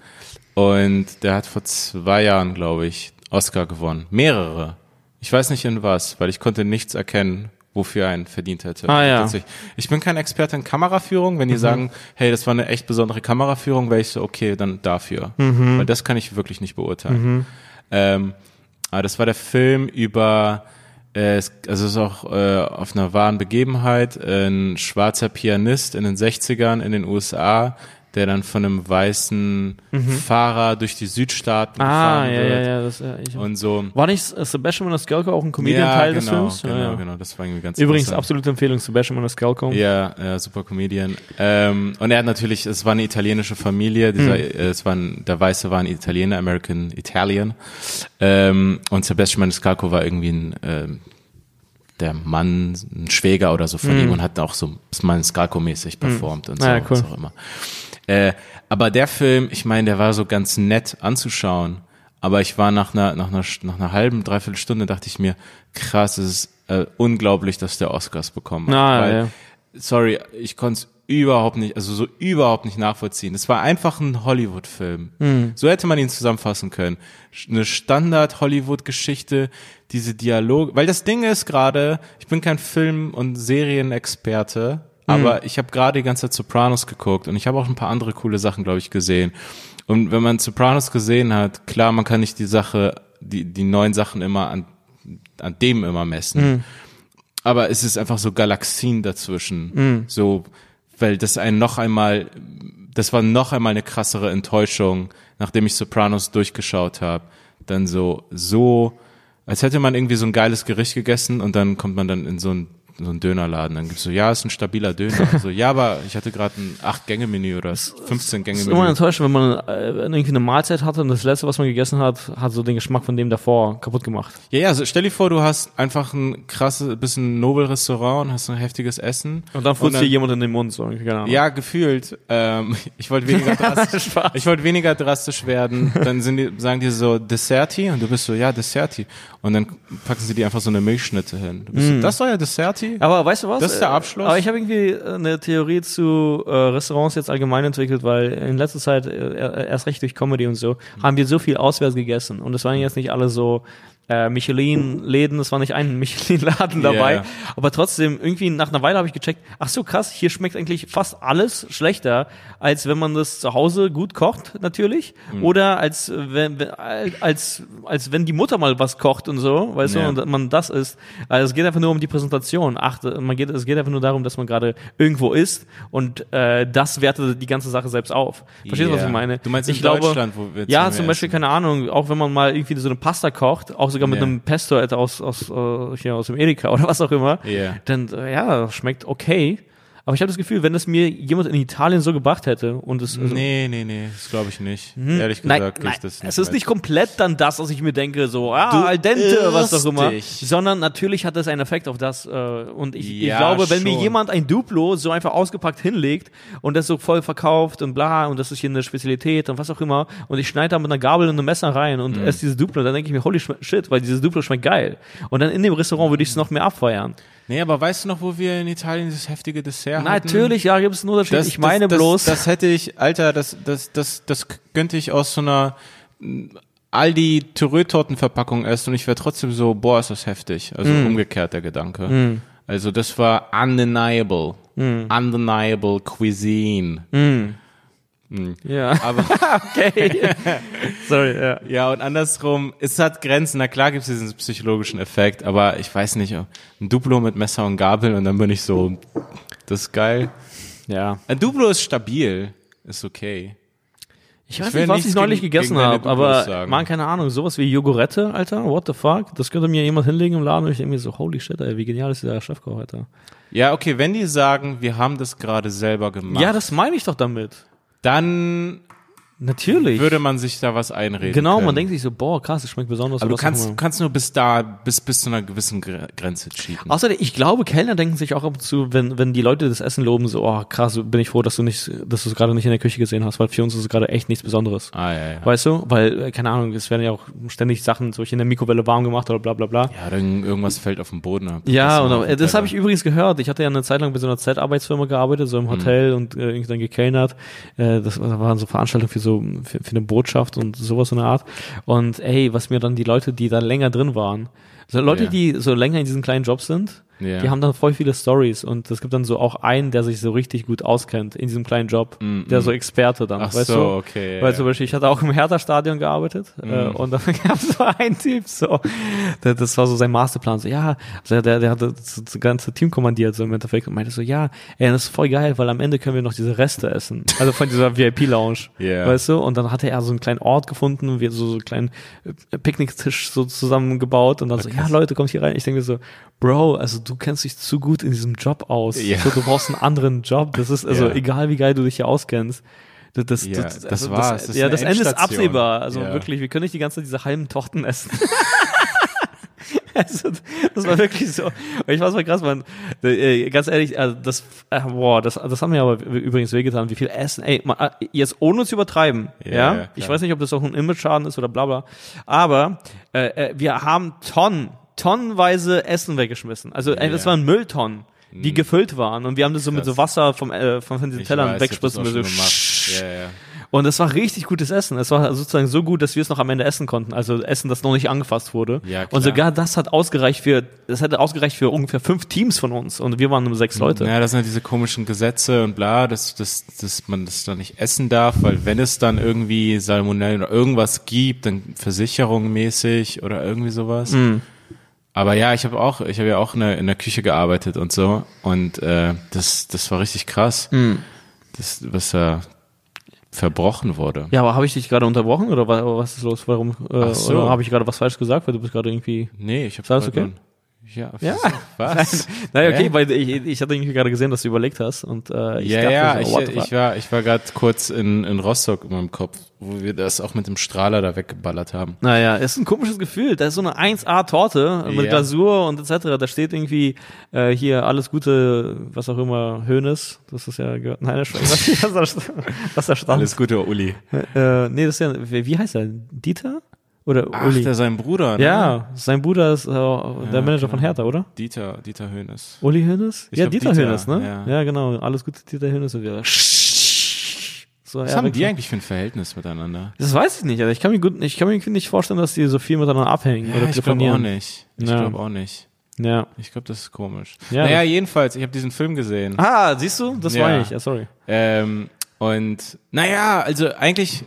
und der hat vor zwei Jahren, glaube ich, Oscar gewonnen. Mehrere. Ich weiß nicht in was, weil ich konnte nichts erkennen, wofür er einen verdient hätte. Ah, ja. Mhm. Ich bin kein Experte in Kameraführung. Wenn die sagen, hey, das war eine echt besondere Kameraführung, wäre ich so, okay, dann dafür. Mhm. Weil das kann ich wirklich nicht beurteilen. Ähm, aber das war der Film über, äh, es, also es ist auch äh, auf einer wahren Begebenheit, ein schwarzer Pianist in den 60ern in den USA, der dann von einem weißen Fahrer durch die Südstaaten Mhm. Ah, gefahren ja, wird. ja, ja, das, ja ich, Und so. War nicht Sebastian Maniscalco auch ein Comedian-Teil des genau, Films? Genau, ja, ja. genau, das war irgendwie ganz Übrigens, absolute Empfehlung, Sebastian Maniscalco. Ja, ja, super Comedian. Ähm, und er hat natürlich, es war eine italienische Familie, dieser, Hm. äh, es waren, der Weiße war ein Italiener, American Italian. Ähm, und Sebastian Maniscalco war irgendwie ein, ähm, der Mann, ein Schwäger oder so von ihm und hat auch so Maniscalco-mäßig performt und so, Hm. Ah, ja, cool. was auch immer. Äh, aber der Film, ich meine, der war so ganz nett anzuschauen. Aber ich war nach einer, nach einer, nach einer halben, dreiviertel Stunde, dachte ich mir, krass, es ist äh, unglaublich, dass der Oscars bekommen hat. Ah, weil, ja. Sorry, ich konnte es überhaupt nicht, also so überhaupt nicht nachvollziehen. Es war einfach ein Hollywood-Film. Hm. So hätte man ihn zusammenfassen können. Eine Standard-Hollywood-Geschichte, diese Dialoge, weil das Ding ist gerade, ich bin kein Film- und Serienexperte, aber ich habe gerade die ganze Zeit Sopranos geguckt und ich habe auch ein paar andere coole Sachen, glaube ich, gesehen. Und wenn man Sopranos gesehen hat, klar, man kann nicht die Sache, die, die neuen Sachen immer an, an dem immer messen. Aber es ist einfach so Galaxien dazwischen. So, weil das ein noch einmal, das war noch einmal eine krassere Enttäuschung, nachdem ich Sopranos durchgeschaut habe. Dann so, so, als hätte man irgendwie so ein geiles Gericht gegessen und dann kommt man dann in so ein so ein Dönerladen, dann gibt's so, ja, ist ein stabiler Döner. so, ja, aber ich hatte gerade ein 8-Gänge-Menü oder 15 Es ist immer enttäuschend, wenn man äh, irgendwie eine Mahlzeit hatte und das letzte, was man gegessen hat, hat so den Geschmack von dem davor kaputt gemacht. Ja, ja, also stell dir vor, du hast einfach ein krasses, bisschen Nobel-Restaurant und hast ein heftiges Essen. Und dann dann- dir jemand in den Mund, so, keine Ahnung. Ja, gefühlt. Ähm, ich wollte weniger drastisch. Ich wollte weniger drastisch werden. Dann sind die, sagen die so Desserti und du bist so ja Desserti und dann packen sie dir einfach so eine Milchschnitte hin. Du bist so, das soll ja Desserti. Aber weißt du was? Das ist der Äh, Abschluss? Aber ich habe irgendwie äh, eine Theorie zu äh, Restaurants jetzt allgemein entwickelt, weil in letzter Zeit, äh, erst recht durch Comedy und so, haben wir so viel auswärts gegessen. Und es waren jetzt nicht alle so äh, Michelin-Läden, es war nicht ein Michelin-Laden dabei. Yeah. Aber trotzdem, irgendwie nach einer Weile habe ich gecheckt, ach so krass, hier schmeckt eigentlich fast alles schlechter, als wenn man das zu Hause gut kocht, natürlich. Mhm. Oder als wenn, als, als wenn die Mutter mal was kocht und so, weißt Ja. du, und man das isst. Also es geht einfach nur um die Präsentation. Achte, man geht, es geht einfach nur darum, dass man gerade irgendwo ist und äh, das wertet die ganze Sache selbst auf. Verstehst du, was Ja. ich meine? Du meinst ich in glaube, Deutschland, wo wir Ja, zu zum Beispiel, essen. keine Ahnung, auch wenn man mal irgendwie so eine Pasta kocht, auch sogar mit Ja. einem Pesto aus, aus, äh, hier aus dem Edeka oder was auch immer, Ja. dann, äh, ja, schmeckt okay. Aber ich habe das Gefühl, wenn es mir jemand in Italien so gebracht hätte und es also, Nee, nee, nee, das glaube ich nicht. Ehrlich Nein, gesagt, nein, ich das es ist nicht komplett dann das, was ich mir denke, so, ah, Du al dente, was auch immer, dich. sondern natürlich hat das einen Effekt auf das, äh, und ich, ich Ja, glaube, wenn mir schon. jemand ein Duplo so einfach ausgepackt hinlegt und das so voll verkauft und bla, und das ist hier eine Spezialität und was auch immer, und ich schneide da mit einer Gabel und einem Messer rein und Mhm. esse dieses Duplo, dann denke ich mir, holy shit, weil dieses Duplo schmeckt geil. Und dann in dem Restaurant würde ich es noch mehr abfeiern. Nee, aber weißt du noch, wo wir in Italien dieses heftige Dessert hatten? Natürlich, ja, gibt es einen Unterschied. Das, ich meine das, bloß, Das, das hätte ich, Alter, das, das, das, das könnte ich aus so einer Aldi Törö-Tortenverpackung essen und ich wäre trotzdem so, boah, ist das heftig. Also Mm. umgekehrt der Gedanke. Also das war undeniable. Mm. Undeniable Cuisine. Ja, Aber okay. Sorry, ja. ja, und andersrum, es hat Grenzen. Na klar gibt es diesen psychologischen Effekt, aber ich weiß nicht, ein Duplo mit Messer und Gabel und dann bin ich so, das ist geil. Ja. Ein Duplo ist stabil, ist okay. Ich weiß will nicht, was ich neulich gegen- gegessen habe, aber sagen. man, keine Ahnung, sowas wie Jogurette, Alter, what the fuck? Das könnte mir jemand hinlegen im Laden und ich denke mir so, holy shit, ey, wie genial ist dieser Chefkoch, Alter. Ja, okay, wenn die sagen, wir haben das gerade selber gemacht, Ja, das meine ich doch damit. Dann Natürlich. würde man sich da was einreden. genau, können. man denkt sich so, boah, krass, das schmeckt besonders. Aber du kannst, immer. kannst nur bis da, bis, bis zu einer gewissen Gre- Grenze cheaten. Außerdem, ich glaube, Kellner denken sich auch ab und zu, wenn, wenn die Leute das Essen loben, so, oh krass, bin ich froh, dass du nicht, dass du es gerade nicht in der Küche gesehen hast, weil für uns ist es gerade echt nichts Besonderes. Ah, ja, ja. Weißt du? Weil, äh, keine Ahnung, es werden ja auch ständig Sachen so in der Mikrowelle warm gemacht oder bla bla bla. Ja, dann irgendwas fällt auf den Boden ab. Ja, Das und das habe ich übrigens gehört. Ich hatte ja eine Zeit lang bei so einer Z-Arbeitsfirma gearbeitet, so im Hotel und äh, irgendwie dann gekellnert. Äh, das war- waren so Veranstaltungen für so für, für eine Botschaft und sowas in der Art. Und ey, was mir dann die Leute, die da länger drin waren, so Leute, Ja. die so länger in diesen kleinen Jobs sind, Ja. die haben dann voll viele Stories und es gibt dann so auch einen, der sich so richtig gut auskennt in diesem kleinen Job, der so Experte dann, Mm, Ach weißt so, du? okay, Weil ja. zum Beispiel, ich hatte auch im Hertha-Stadion gearbeitet äh, und dann gab es so einen Typ, so, der, das war so sein Masterplan, so, ja, also der, der hatte das, das ganze Team kommandiert, so im Endeffekt, und meinte so, ja, ey, das ist voll geil, weil am Ende können wir noch diese Reste essen, also von dieser VIP-Lounge, Ja. weißt du, und dann hatte er so einen kleinen Ort gefunden, wir so, so einen kleinen äh, Picknicktisch so zusammengebaut und dann so, ja, Leute, kommt hier rein, ich denke so, Bro, also du kennst dich zu gut in diesem Job aus, Ja. so, du brauchst einen anderen Job, das ist, also Ja. egal wie geil du dich hier auskennst, das, das, Ja, das, das also war's. Das, Das ist ja, das Ende ist absehbar. Also Ja. wirklich, wir können nicht die ganze Zeit diese halben Torten essen. also, das war wirklich so. Ich weiß mal krass, man, äh, ganz ehrlich, also das, äh, boah, das, das haben mir aber übrigens wehgetan, wie viel Essen, ey, man, äh, jetzt ohne zu übertreiben, ja, Ja, ich weiß nicht, ob das auch ein Image-Schaden ist oder bla bla, aber äh, äh, wir haben Tonnen, tonnenweise Essen weggeschmissen. Also, ey, das Ja. waren Mülltonnen. Die gefüllt waren und wir haben das so mit Krass. so Wasser vom, äh, von, Ich Tellern wegspritzen. so. Ja, ja. und es war richtig gutes Essen. Es war sozusagen so gut, dass wir es noch am Ende essen konnten. Also Essen, das noch nicht angefasst wurde. Ja, und sogar das hat ausgereicht für, das hätte ausgereicht für ungefähr fünf Teams von uns. Und wir waren nur sechs Leute. Ja, das sind ja diese komischen Gesetze und bla, dass, dass, dass man das dann nicht essen darf, weil wenn es dann irgendwie Salmonellen oder irgendwas gibt, dann Versicherung mäßig oder irgendwie sowas. Mhm. Aber ja, ich habe auch, ich habe ja auch in der, in der Küche gearbeitet und so und äh, das, das war richtig krass, Mhm. das, was da verbrochen wurde. Ja, aber habe ich dich gerade unterbrochen oder wa- was ist los? Warum? Äh, Ach so. Habe ich gerade was falsch gesagt? Weil du bist gerade irgendwie. Nee, ich habe Ist alles okay? Ja, Ja. was? Naja, okay, weil ich, ich hatte irgendwie gerade gesehen, dass du überlegt hast und äh, ich ja, dachte ja, ich, fuck? ich war, ich war gerade kurz in, in Rostock in meinem Kopf, wo wir das auch mit dem Strahler da weggeballert haben. Naja, es ist ein komisches Gefühl. Da ist so eine 1A-Torte mit Ja. Glasur und etc. Da steht irgendwie äh, hier alles Gute, was auch immer, Hönes. Das ist ja gehört. Nein, das ist was, was, da- was da stand. Alles Gute, Uli. Äh, nee, das ist ja, wie wie heißt er? Dieter? Oder Ach, Uli? der sein Bruder, ne? ja, sein Bruder ist äh, der Manager von Hertha, oder? Dieter, Dieter Hönes. Uli Hönes? Ich Ja, Dieter, Dieter, Hönes, ne? ja. genau. Alles Gute, Dieter Hönes. Und wir so, Was ja, haben die eigentlich für ein Verhältnis miteinander? Das weiß ich nicht. Also ich kann mir gut, ich kann mir nicht vorstellen, dass die so viel miteinander abhängen oder ich glaube auch nicht. Ich Ja. glaube auch nicht. Ja. Ich glaube, das ist komisch. Ja, naja, jedenfalls, ich habe diesen Film gesehen. Ah, siehst du? Das Ja. war ich. Ja, sorry. Ähm, und naja, also eigentlich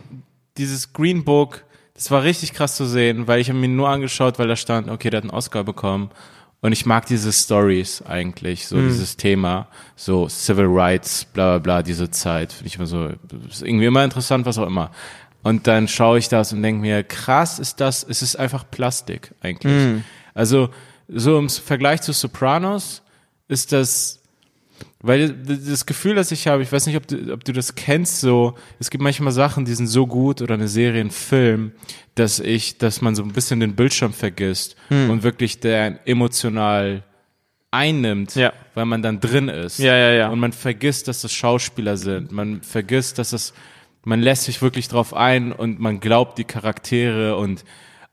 dieses Green Book, das war richtig krass zu sehen, weil ich habe mir nur angeschaut, weil da stand, okay, der hat einen Oscar bekommen. Und ich mag diese Stories eigentlich, so dieses Thema, so Civil Rights, bla bla bla, diese Zeit. Finde ich immer so, ist irgendwie immer interessant, was auch immer. Und dann schaue ich das und denke mir, krass ist das, es ist einfach Plastik eigentlich. Also so im Vergleich zu Sopranos ist das weil das Gefühl, das ich habe, ich weiß nicht, ob du, ob du das kennst, so, es gibt manchmal Sachen, die sind so gut oder eine Serie, ein Film, dass ich, dass man so ein bisschen den Bildschirm vergisst Hm. und wirklich der emotional einnimmt, Ja. weil man dann drin ist. Ja, ja, ja. Und man vergisst, dass das Schauspieler sind. Man vergisst, dass es, man lässt sich wirklich drauf ein und man glaubt die Charaktere und,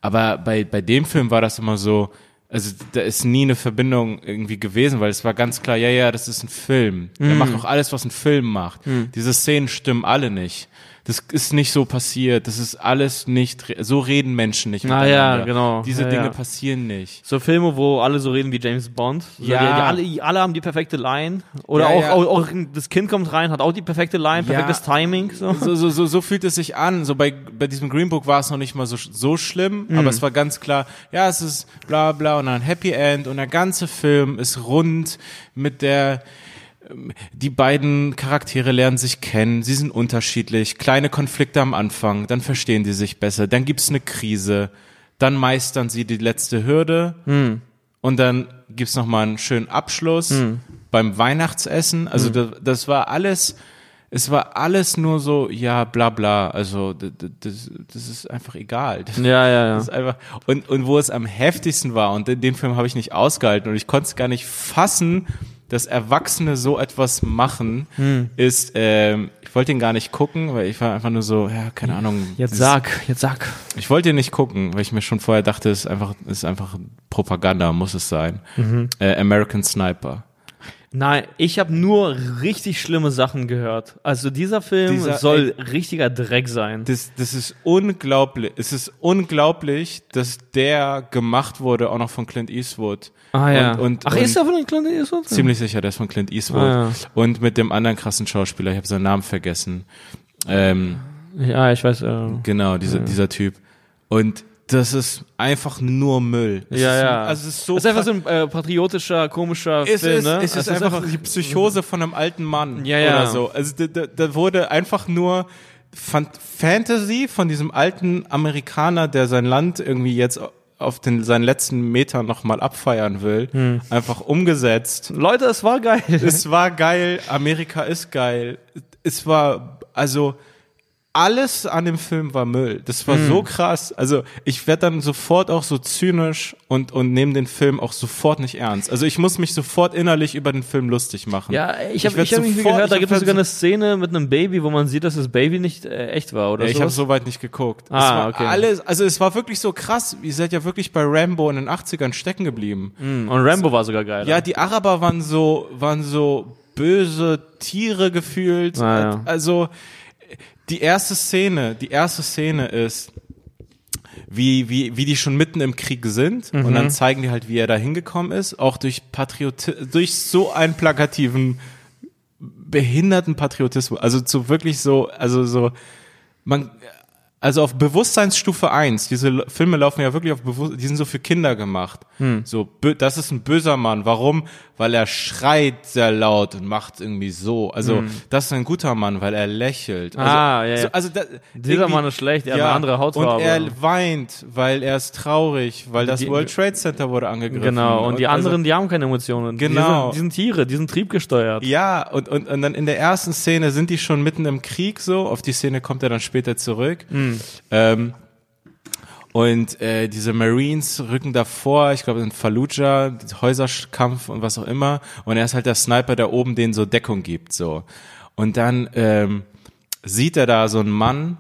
aber bei, bei dem Film war das immer so, also da ist nie eine Verbindung irgendwie gewesen, weil es war ganz klar, ja, ja, das ist ein Film. Mhm. Er macht auch alles, was ein Film macht. Diese Szenen stimmen alle nicht. Das ist nicht so passiert. Das ist alles nicht, so reden Menschen nicht Ah, ja, miteinander. genau. Diese Ja, Dinge ja. passieren nicht. So Filme, wo alle so reden wie James Bond. So, Ja. Die, die alle, alle haben die perfekte Line. Oder Ja, auch, ja. Auch, auch das Kind kommt rein, hat auch die perfekte Line, Ja. perfektes Timing. So. So, so, so, so fühlt es sich an. So bei, bei diesem Green Book war es noch nicht mal so, so schlimm, Mhm. aber es war ganz klar, ja, es ist bla bla und dann Happy End und der ganze Film ist rund mit der die beiden Charaktere lernen sich kennen, sie sind unterschiedlich, kleine Konflikte am Anfang, dann verstehen die sich besser, dann gibt's eine Krise, dann meistern sie die letzte Hürde Hm. und dann gibt's noch mal einen schönen Abschluss beim Weihnachtsessen. Also das, das war alles, es war alles nur so, ja, bla bla. Also das, das ist einfach egal. Das, Ja, ja, ja. einfach und und wo es am heftigsten war und den, den Film habe ich nicht ausgehalten und ich konnte es gar nicht fassen, dass Erwachsene so etwas machen, Hm. ist, ähm, ich wollte ihn gar nicht gucken, weil ich war einfach nur so, ja, keine Ahnung. Jetzt sag, jetzt sag. ich wollte ihn nicht gucken, weil ich mir schon vorher dachte, es ist einfach, ist einfach Propaganda, muss es sein. Mhm. Äh, American Sniper. Nein, ich habe nur richtig schlimme Sachen gehört. Also dieser Film Dieser- soll richtiger Dreck sein. Das, das ist unglaublich. Es ist unglaublich, dass der gemacht wurde, auch noch von Clint Eastwood. Ah ja. Und, und, Ach, und ist er von kleinen Eastwood? ziemlich sicher, der ist von Clint Eastwood. Ah, ja. Und mit dem anderen krassen Schauspieler, ich habe seinen Namen vergessen. Ähm, Ja, ich weiß. Äh, genau, dieser, dieser Typ. Und das ist einfach nur Müll. Es ja, ist, ja. Also es ist so das ist einfach so ein äh, patriotischer, komischer es Film, ist, ne? es ist einfach die Psychose von einem alten Mann Ja, ja. oder so. Also da, da, da wurde einfach nur Fan Fantasy von diesem alten Amerikaner, der sein Land irgendwie jetzt auf den seinen letzten Metern nochmal abfeiern will, Hm. einfach umgesetzt. Leute, es war geil. Es war geil, Amerika ist geil. Es war, also alles an dem Film war Müll. Das war Hm. so krass. Also ich werde dann sofort auch so zynisch und, und nehme den Film auch sofort nicht ernst. Also ich muss mich sofort innerlich über den Film lustig machen. Ja, ich habe ich hab irgendwie sofort- gehört, da ich gibt es sogar eine Szene mit einem Baby, wo man sieht, dass das Baby nicht äh, echt war oder Ja, ich habe soweit nicht geguckt. Ah, okay. alles, also es war wirklich so krass. Ihr seid ja wirklich bei Rambo in den 80ern stecken geblieben. Hm, Und Rambo war sogar geil. Ja, die Araber waren so, waren so böse Tiere gefühlt. Ah, ja. Also die erste Szene, die erste Szene ist, wie, wie, wie die schon mitten im Krieg sind und Mhm. dann zeigen die halt, wie er da hingekommen ist, auch durch Patrioti durch so einen plakativen, behinderten Patriotismus. Also zu wirklich so, also so, man, also auf Bewusstseinsstufe 1, diese Filme laufen ja wirklich auf Bewusst, die sind so für Kinder gemacht. Hm. So, das ist ein böser Mann. Warum? Weil er schreit sehr laut und macht irgendwie so. Also, das ist ein guter Mann, weil er lächelt. Also, Hm. Ah, ja, ja. So, also da, Dieser Mann ist schlecht, er hat eine andere Hautfarbe. Und er weint, weil er ist traurig, weil das Die- World Trade Center wurde angegriffen. Genau, und die also- anderen, die haben keine Emotionen. Genau. Die sind, die sind Tiere, die sind triebgesteuert. Ja, und, und, und dann in der ersten Szene sind die schon mitten im Krieg so. Auf die Szene kommt er dann später zurück. Ähm, und äh, diese Marines rücken davor, ich glaube in Fallujah, Häuserkampf und was auch immer. Und er ist halt der Sniper, der oben denen so Deckung gibt. so. Und dann ähm, sieht er da so einen Mann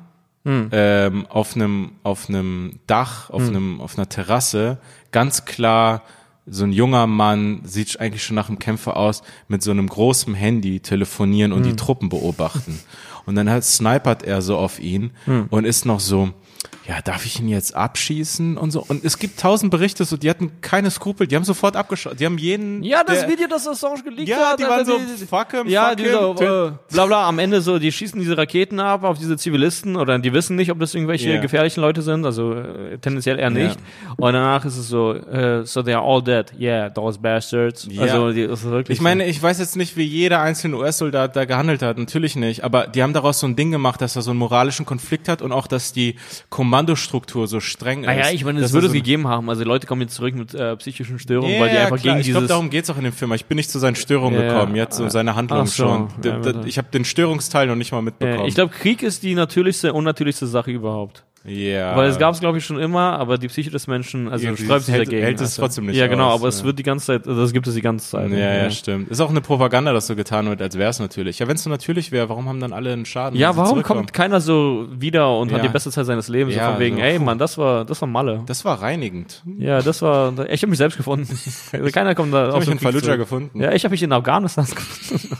ähm, auf einem auf einem Dach, auf einem auf einer Terrasse, ganz klar so ein junger Mann sieht eigentlich schon nach einem Kämpfer aus, mit so einem großen Handy telefonieren und die Truppen beobachten. Und dann halt snipert er so auf ihn und ist noch so, ja, darf ich ihn jetzt abschießen und so. Und es gibt tausend Berichte, so, die hatten keine Skrupel, die haben sofort abgeschossen, die haben jeden. Ja, das der, Video, das Assange geleakt Ja, hat. die waren so, die- fuck him, Ja, fuck die him. so, äh, bla bla, am Ende so, die schießen diese Raketen ab auf diese Zivilisten oder die wissen nicht, ob das irgendwelche Ja. gefährlichen Leute sind, also äh, tendenziell eher nicht. Und danach ist es so, äh, so they are all dead. Yeah, those bastards. Ja. Also, die, das ist wirklich Ich meine, ich weiß jetzt nicht, wie jeder einzelne US-Soldat da gehandelt hat, natürlich nicht, aber die haben daraus so ein Ding gemacht, dass er so einen moralischen Konflikt hat und auch, dass die Kommandostruktur so streng ist. Naja, ich meine, es Dass würde es so gegeben haben. Also Leute kommen jetzt zurück mit äh, psychischen Störungen, Ja, weil die ja, einfach klar. gegen ich glaube, dieses darum geht's auch in dem Film. Ich bin nicht zu seinen Störungen Ja, ja. gekommen, jetzt so seine Handlung so. schon. D- Ja, ich habe den Störungsteil noch nicht mal mitbekommen. Äh, ich glaube, Krieg ist die natürlichste, unnatürlichste Sache überhaupt. ja. Weil es gab es, glaube ich, schon immer, aber die Psyche des Menschen, also Irgendwie sträubt sich hält- dagegen. hält es also. trotzdem nicht Ja, genau, aus, aber es ja. wird die ganze Zeit, also das gibt es die ganze Zeit. Ja, ja, stimmt. Ist auch eine Propaganda, dass so getan wird, als wäre es natürlich. Ja, wenn es so natürlich wäre, warum haben dann alle einen Schaden? Ja, warum kommt keiner so wieder und Ja. hat die beste Zeit seines Lebens? Ja, so von wegen, so, ey. Mann, das war, das war Malle. Das war reinigend. Ja, das war, ich habe mich selbst gefunden. Also keiner kommt da auf ich den in Krieg Fallujah gefunden. Ja, ich habe mich in Afghanistan gefunden.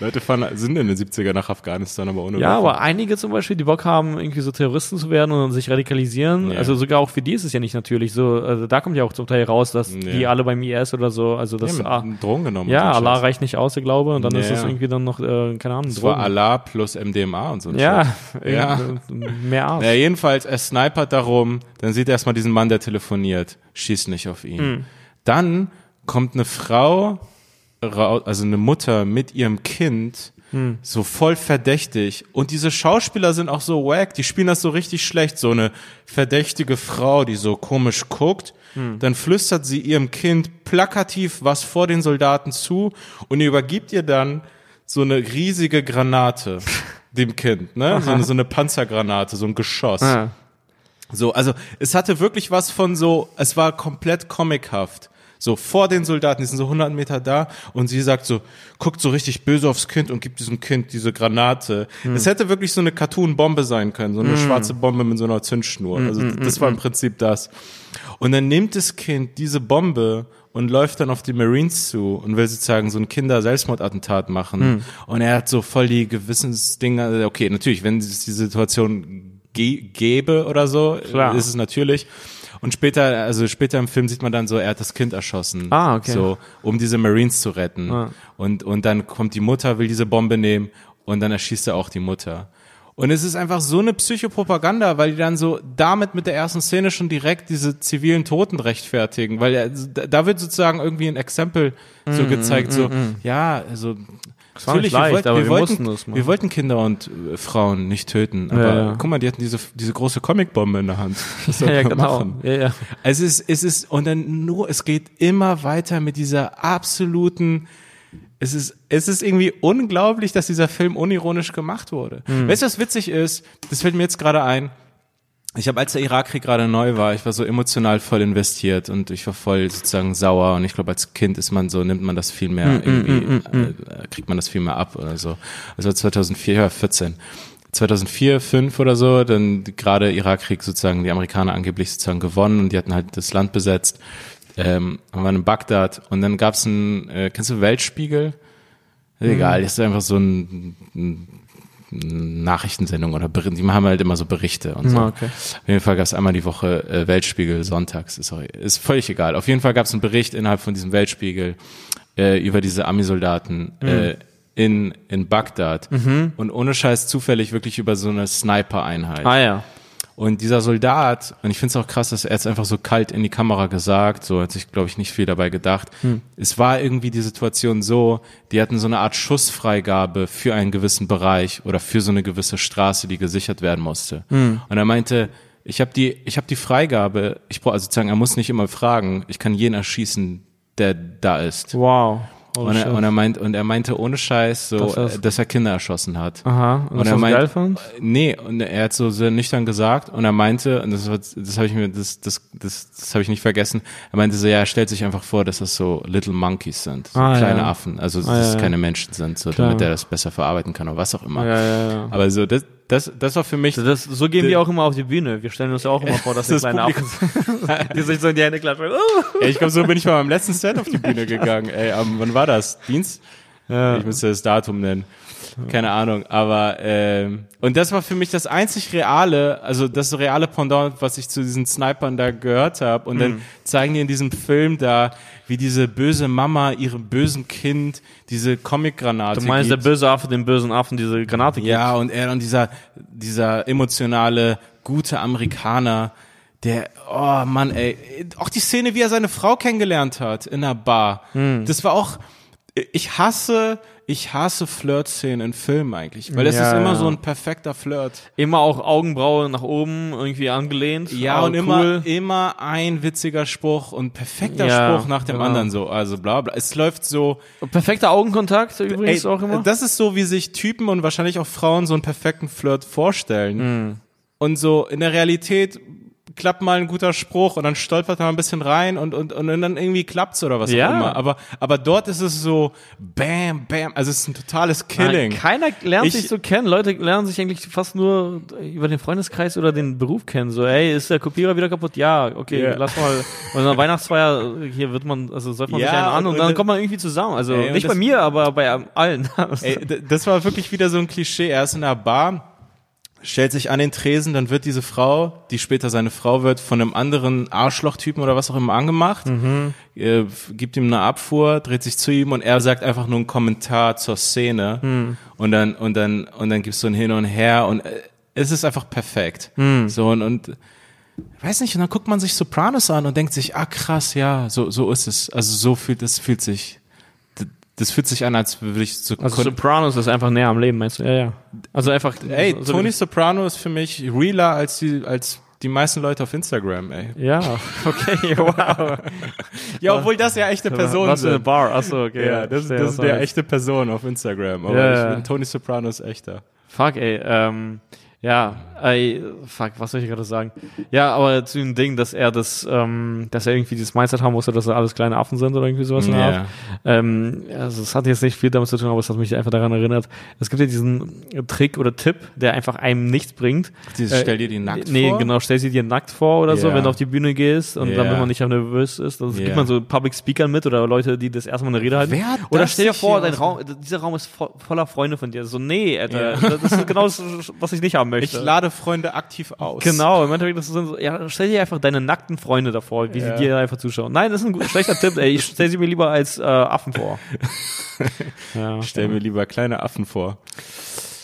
Leute fahren, sind in den 70er nach Afghanistan, aber ohne Ja, Waffen. aber einige zum Beispiel, die Bock haben, irgendwie so Terroristen zu werden und sich radikalisieren, Ja. also sogar auch für die ist es ja nicht natürlich so, also da kommt ja auch zum Teil raus, dass Ja. die alle beim IS oder so, also das, Die ah, Drogen genommen. ja, Allah Scheiß. reicht nicht aus, der Glaube, und dann Ja, ist es ja. irgendwie dann noch, äh, keine Ahnung, Das war. Allah plus MDMA und so. Ja. Ja. mehr Arsch. Ja, jedenfalls, er snipert darum, dann sieht er erstmal diesen Mann, der telefoniert, schießt nicht auf ihn. Hm. Dann kommt eine Frau rau- also eine Mutter mit ihrem Kind so voll verdächtig und diese Schauspieler sind auch so wack, die spielen das so richtig schlecht, so eine verdächtige Frau, die so komisch guckt, dann flüstert sie ihrem Kind plakativ was vor den Soldaten zu und übergibt ihr dann so eine riesige Granate dem Kind, ne? So eine, so eine Panzergranate, so ein Geschoss. Ah. So, also es hatte wirklich was von so, es war komplett comichaft. So vor den Soldaten, die sind so 100 Meter da und sie sagt so, guckt so richtig böse aufs Kind und gibt diesem Kind diese Granate. Es hätte wirklich so eine Cartoon-Bombe sein können, so eine schwarze Bombe mit so einer Zündschnur. Also das war im Prinzip das. Und dann nimmt das Kind diese Bombe und läuft dann auf die Marines zu und will sozusagen so ein Kinder-Selbstmordattentat machen. Und er hat so voll die Gewissensdinger. Okay, natürlich, wenn es die Situation gäbe oder so, Klar. ist es natürlich. Und später, also später im Film sieht man dann so, er hat das Kind erschossen. Ah, okay. So, um diese Marines zu retten. Ah. Und, und dann kommt die Mutter, will diese Bombe nehmen und dann erschießt er auch die Mutter. Und es ist einfach so eine Psychopropaganda, weil die dann so damit mit der ersten Szene schon direkt diese zivilen Toten rechtfertigen, weil er, da wird sozusagen irgendwie ein Exempel so gezeigt, so, ja, also, Mhm, war nicht leicht, aber wir mussten das machen. wir wollten Kinder und äh, Frauen nicht töten, aber Ja, ja. guck mal, die hatten diese, diese große Comicbombe in der Hand. Was Ja, ja, genau. machen? Ja, ja. Es ist, es ist, und dann nur, es geht immer weiter mit dieser absoluten, es ist, es ist irgendwie unglaublich, dass dieser Film unironisch gemacht wurde. Weißt du, was witzig ist? Das fällt mir jetzt gerade ein. Ich habe, als der Irakkrieg gerade neu war, ich war so emotional voll investiert und ich war voll sozusagen sauer und ich glaube, als Kind ist man so, nimmt man das viel mehr irgendwie, äh, kriegt man das viel mehr ab oder so. Also 2004, ja, 14. 2004, 5 oder so, dann gerade Irakkrieg sozusagen, die Amerikaner angeblich sozusagen gewonnen und die hatten halt das Land besetzt, ähm, waren in Bagdad und dann gab's ein, äh, kennst du Weltspiegel? Egal, das ist einfach so ein, ein Nachrichtensendung oder die machen halt immer so Berichte und so. Ah, okay. Auf jeden Fall gab es einmal die Woche äh, Weltspiegel sonntags, ist, auch, ist völlig egal. Auf jeden Fall gab es einen Bericht innerhalb von diesem Weltspiegel äh, über diese Ami-Soldaten äh, in, in Bagdad und ohne Scheiß zufällig wirklich über so eine Sniper-Einheit. Ah ja. Und dieser Soldat, und ich finde es auch krass, dass er jetzt einfach so kalt in die Kamera gesagt, so hat sich, glaube ich, nicht viel dabei gedacht. Es war irgendwie die Situation so, die hatten so eine Art Schussfreigabe für einen gewissen Bereich oder für so eine gewisse Straße, die gesichert werden musste. Und er meinte, ich habe die, ich habe die Freigabe, ich brauche also sozusagen, er muss nicht immer fragen, ich kann jeden erschießen, der da ist. Wow. Oh, und, er, und er meint, und er meinte ohne Scheiß so, Das äh, dass er Kinder erschossen hat. Aha. Und, Und er meint, geil fand? nee, und er hat so sehr nüchtern gesagt und er meinte, und das, das habe ich mir, das, das, das, das habe ich nicht vergessen, er meinte so, ja, er stellt sich einfach vor, dass das so Little Monkeys sind, so Ah, kleine ja. Affen, also dass Ah, es ja, ja. keine Menschen sind, so Klar. damit er das besser verarbeiten kann oder was auch immer. Ja, ja, ja. Aber so, das, das, das war für mich, Das, so gehen wir auch immer auf die Bühne. Wir stellen uns ja auch immer vor, dass der Das kleine Publikum- Affen die sich so in die Hände klatschen. Ja, ich glaube, so bin ich bei meinem letzten Set auf die Bühne gegangen, ey, am, wann war das? Dienst? Ja. Ich müsste das Datum nennen. Keine Ahnung, aber ähm, und das war für mich das einzig reale, also das reale Pendant, was ich zu diesen Snipern da gehört habe. Und Mhm. dann zeigen die in diesem Film da, wie diese böse Mama ihrem bösen Kind diese Comic-Granate Du meinst, der gibt. böse Affe dem bösen Affen diese Granate gibt? Ja, und er und dieser dieser emotionale gute Amerikaner, der oh Mann, ey, auch die Szene, wie er seine Frau kennengelernt hat in einer Bar. Hm. Das war auch ich hasse ich hasse Flirt-Szenen in Filmen eigentlich, weil es Ja, ist immer ja. so ein perfekter Flirt. Immer auch Augenbraue nach oben irgendwie angelehnt. Ja, und immer, cool. immer ein witziger Spruch und perfekter Ja, Spruch nach dem genau. anderen so, also bla bla. Es läuft so, Perfekter Augenkontakt übrigens Ey, auch immer. Das ist so, wie sich Typen und wahrscheinlich auch Frauen so einen perfekten Flirt vorstellen. Hm. Und so in der Realität klappt mal ein guter Spruch und dann stolpert man ein bisschen rein und, und, und dann irgendwie klappt's oder was Ja. auch immer. Aber, aber dort ist es so bam, bam. Also es ist ein totales Killing. Keiner lernt Ich- sich so kennen. Leute lernen sich eigentlich fast nur über den Freundeskreis oder den Beruf kennen. So, ey, ist der Kopierer wieder kaputt? Ja, okay, Ja. lass mal. Und dann Weihnachtsfeier, hier wird man, also säuft man Ja, sich einen an und- und, dann kommt man irgendwie zusammen. Also Ey, nicht das- bei mir, aber bei allen. Ey, das war wirklich wieder so ein Klischee. Er ist in einer Bar, stellt sich an den Tresen, dann wird diese Frau, die später seine Frau wird, von einem anderen Arschlochtypen oder was auch immer angemacht, äh, f- gibt ihm eine Abfuhr, dreht sich zu ihm und er sagt einfach nur einen Kommentar zur Szene und dann und dann und dann gibt's so ein Hin und Her und äh, es ist einfach perfekt. So und, und weiß nicht, und dann guckt man sich Sopranos an und denkt sich, ah krass, ja, so so ist es. Also so fühlt es fühlt sich das fühlt sich an, als würde ich zu Also Sopranos ist einfach näher am Leben, meinst du? Ja, ja. Also einfach. Ey, so, Tony Soprano ist für mich realer als die, als die meisten Leute auf Instagram, ey. Ja, okay, wow. Ja, obwohl das ja echte Personen Was in der sind. Bar? Achso, okay. Ja, das, verstehe, das was ist der echte Person auf Instagram. Aber Ja, ich ja. bin Tony Soprano ist echter. Fuck, ey. Ähm, ja, ey, fuck, was soll ich gerade sagen? Ja, aber zu dem Ding, dass er das, ähm, dass er irgendwie dieses Mindset haben musste, dass er alles kleine Affen sind oder irgendwie sowas. Art. Ähm, also es hat jetzt nicht viel damit zu tun, aber es hat mich einfach daran erinnert. Es gibt ja diesen Trick oder Tipp, der einfach einem nichts bringt. Dieses, Äh, stell dir die nackt nee, vor. genau, stell sie dir nackt vor oder so, Ja. wenn du auf die Bühne gehst und Ja. damit man nicht nervös ist. Ja. gibt man so Public Speakern mit oder Leute, die das erstmal eine Rede halten. Wer oder das stell dir vor, dein Raum, dieser Raum ist vo voller Freunde von dir. So, nee, Alter, das ist genau das, was ich nicht haben möchte. ich lade Freunde aktiv aus. Genau, im Endeffekt, das sind so, ja, stell dir einfach deine nackten Freunde davor, wie Ja. sie dir einfach zuschauen. Nein, das ist ein gut, schlechter Tipp, ey. Ich stell sie mir lieber als äh, Affen vor. ja, Ich stell mir lieber kleine Affen vor.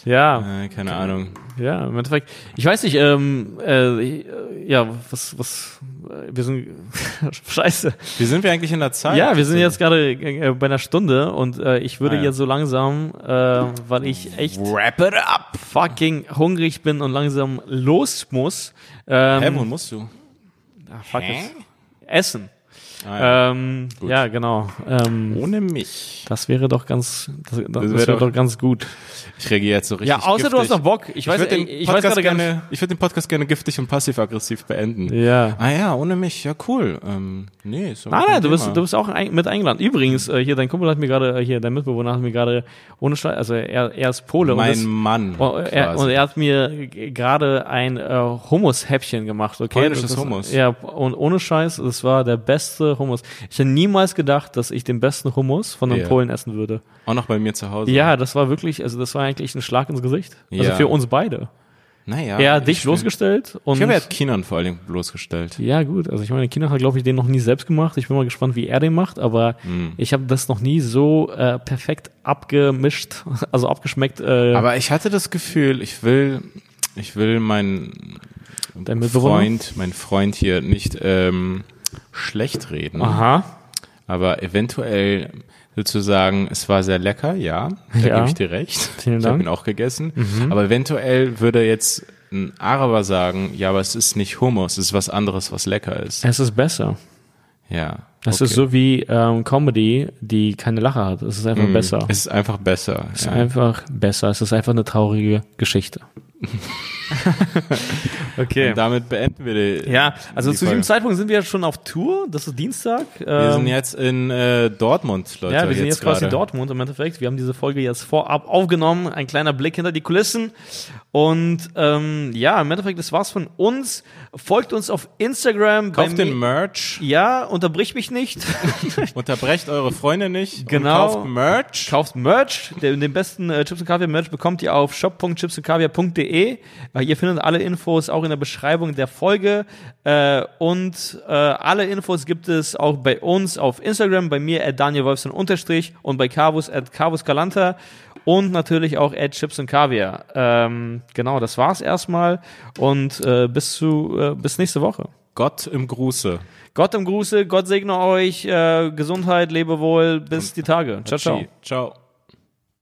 Ja, Äh, keine Ahnung. ja, im Endeffekt. Ich weiß nicht, ähm, äh, ja, was, was, äh, wir sind, scheiße. Wie sind wir eigentlich in der Zeit? Ja, wir sind jetzt gerade äh, bei einer Stunde und äh, ich würde Ah, ja. jetzt so langsam, äh, weil ich echt Wrap it up. fucking hungrig bin und langsam los muss. Ähm, wo musst du? ah, fuck Hä? it. Essen. Ah, ja. Ähm, ja, genau. Ähm, Ohne mich. das wäre doch ganz, das, das, wär wäre doch- doch ganz gut. Ich reagiere jetzt so richtig Ja, außer du hast giftig. noch Bock. Ich weiß, ich würde ich, den, ich weiß Podcast gerade gar nicht. gerne, ich würde den Podcast gerne giftig und passiv-aggressiv beenden. Ja. Ah ja, ohne mich, ja cool. Ähm, nee, aber Nein, nein, du bist, du bist auch ein, mit eingeladen. Übrigens, äh, hier, dein Kumpel hat mir gerade, äh, hier, dein Mitbewohner hat mir gerade, ohne Scheiß, also er, er ist Pole und, mein das, Mann. oh, er, und er hat mir gerade ein äh, Hummus-Häppchen gemacht, okay? Polnisches Das- Hummus. Ja, und ohne Scheiß, das war der beste Hummus. Ich hätte niemals gedacht, dass ich den besten Hummus von einem Ja. Polen essen würde. auch noch bei mir zu Hause. Ja, das war wirklich, also das war eigentlich ein Schlag ins Gesicht. Also Ja. für uns beide. Naja. er hat dich ich, losgestellt und Ich glaube, er hat Kinan vor allen Dingen bloßgestellt. ja gut, also ich meine, Kinder hat glaube ich den noch nie selbst gemacht. Ich bin mal gespannt, wie er den macht, aber Hm. ich habe das noch nie so äh, perfekt abgemischt, also abgeschmeckt. Äh, Aber ich hatte das Gefühl, ich will, ich will meinen? Freund, mein Freund hier nicht ähm, schlecht reden. aha, Aber eventuell sozusagen, es war sehr lecker, ja, da Ja. gebe ich dir recht. Vielen ich habe Dank. ihn auch gegessen. Aber eventuell würde jetzt ein Araber sagen, ja, aber es ist nicht Hummus, es ist was anderes, was lecker ist. es ist besser. Ja. Es okay. ist so wie ähm, Comedy, die keine Lache hat. Es ist einfach besser. Es ist einfach besser. Es ist ja. einfach besser. Es ist einfach eine traurige Geschichte. okay. Und damit beenden wir die. Ja, also die zu diesem Folge. Zeitpunkt sind wir schon auf Tour. Das ist Dienstag. Wir Ähm, sind jetzt in äh, Dortmund, Leute. Ja, wir sind jetzt quasi gerade. Dortmund im Endeffekt. Wir haben diese Folge jetzt vorab aufgenommen. Ein kleiner Blick hinter die Kulissen. Und ähm, ja, im Endeffekt, das war's von uns. Folgt uns auf Instagram. bei Kauft den Merch, Ja, unterbrich mich nicht. unterbrecht eure Freunde nicht. Genau. Kauft Merch. Kauft Merch. Den, den besten äh, Chips und Kaviar Merch bekommt ihr auf shop.chipsundkaviar.de. Äh, ihr findet alle Infos auch in der Beschreibung der Folge. Äh, und äh, alle Infos gibt es auch bei uns auf Instagram, bei mir at Daniel Wolfson unterstrich und bei Carvus at Carvus Galanta und natürlich auch at Chips und Kaviar. Ähm, genau, das war's erstmal und äh, bis zu äh, bis nächste Woche. Gott im Gruße. Gott im Gruße, Gott segne euch, äh, Gesundheit, Lebewohl, bis die Tage. Ciao, ciao. Ciao.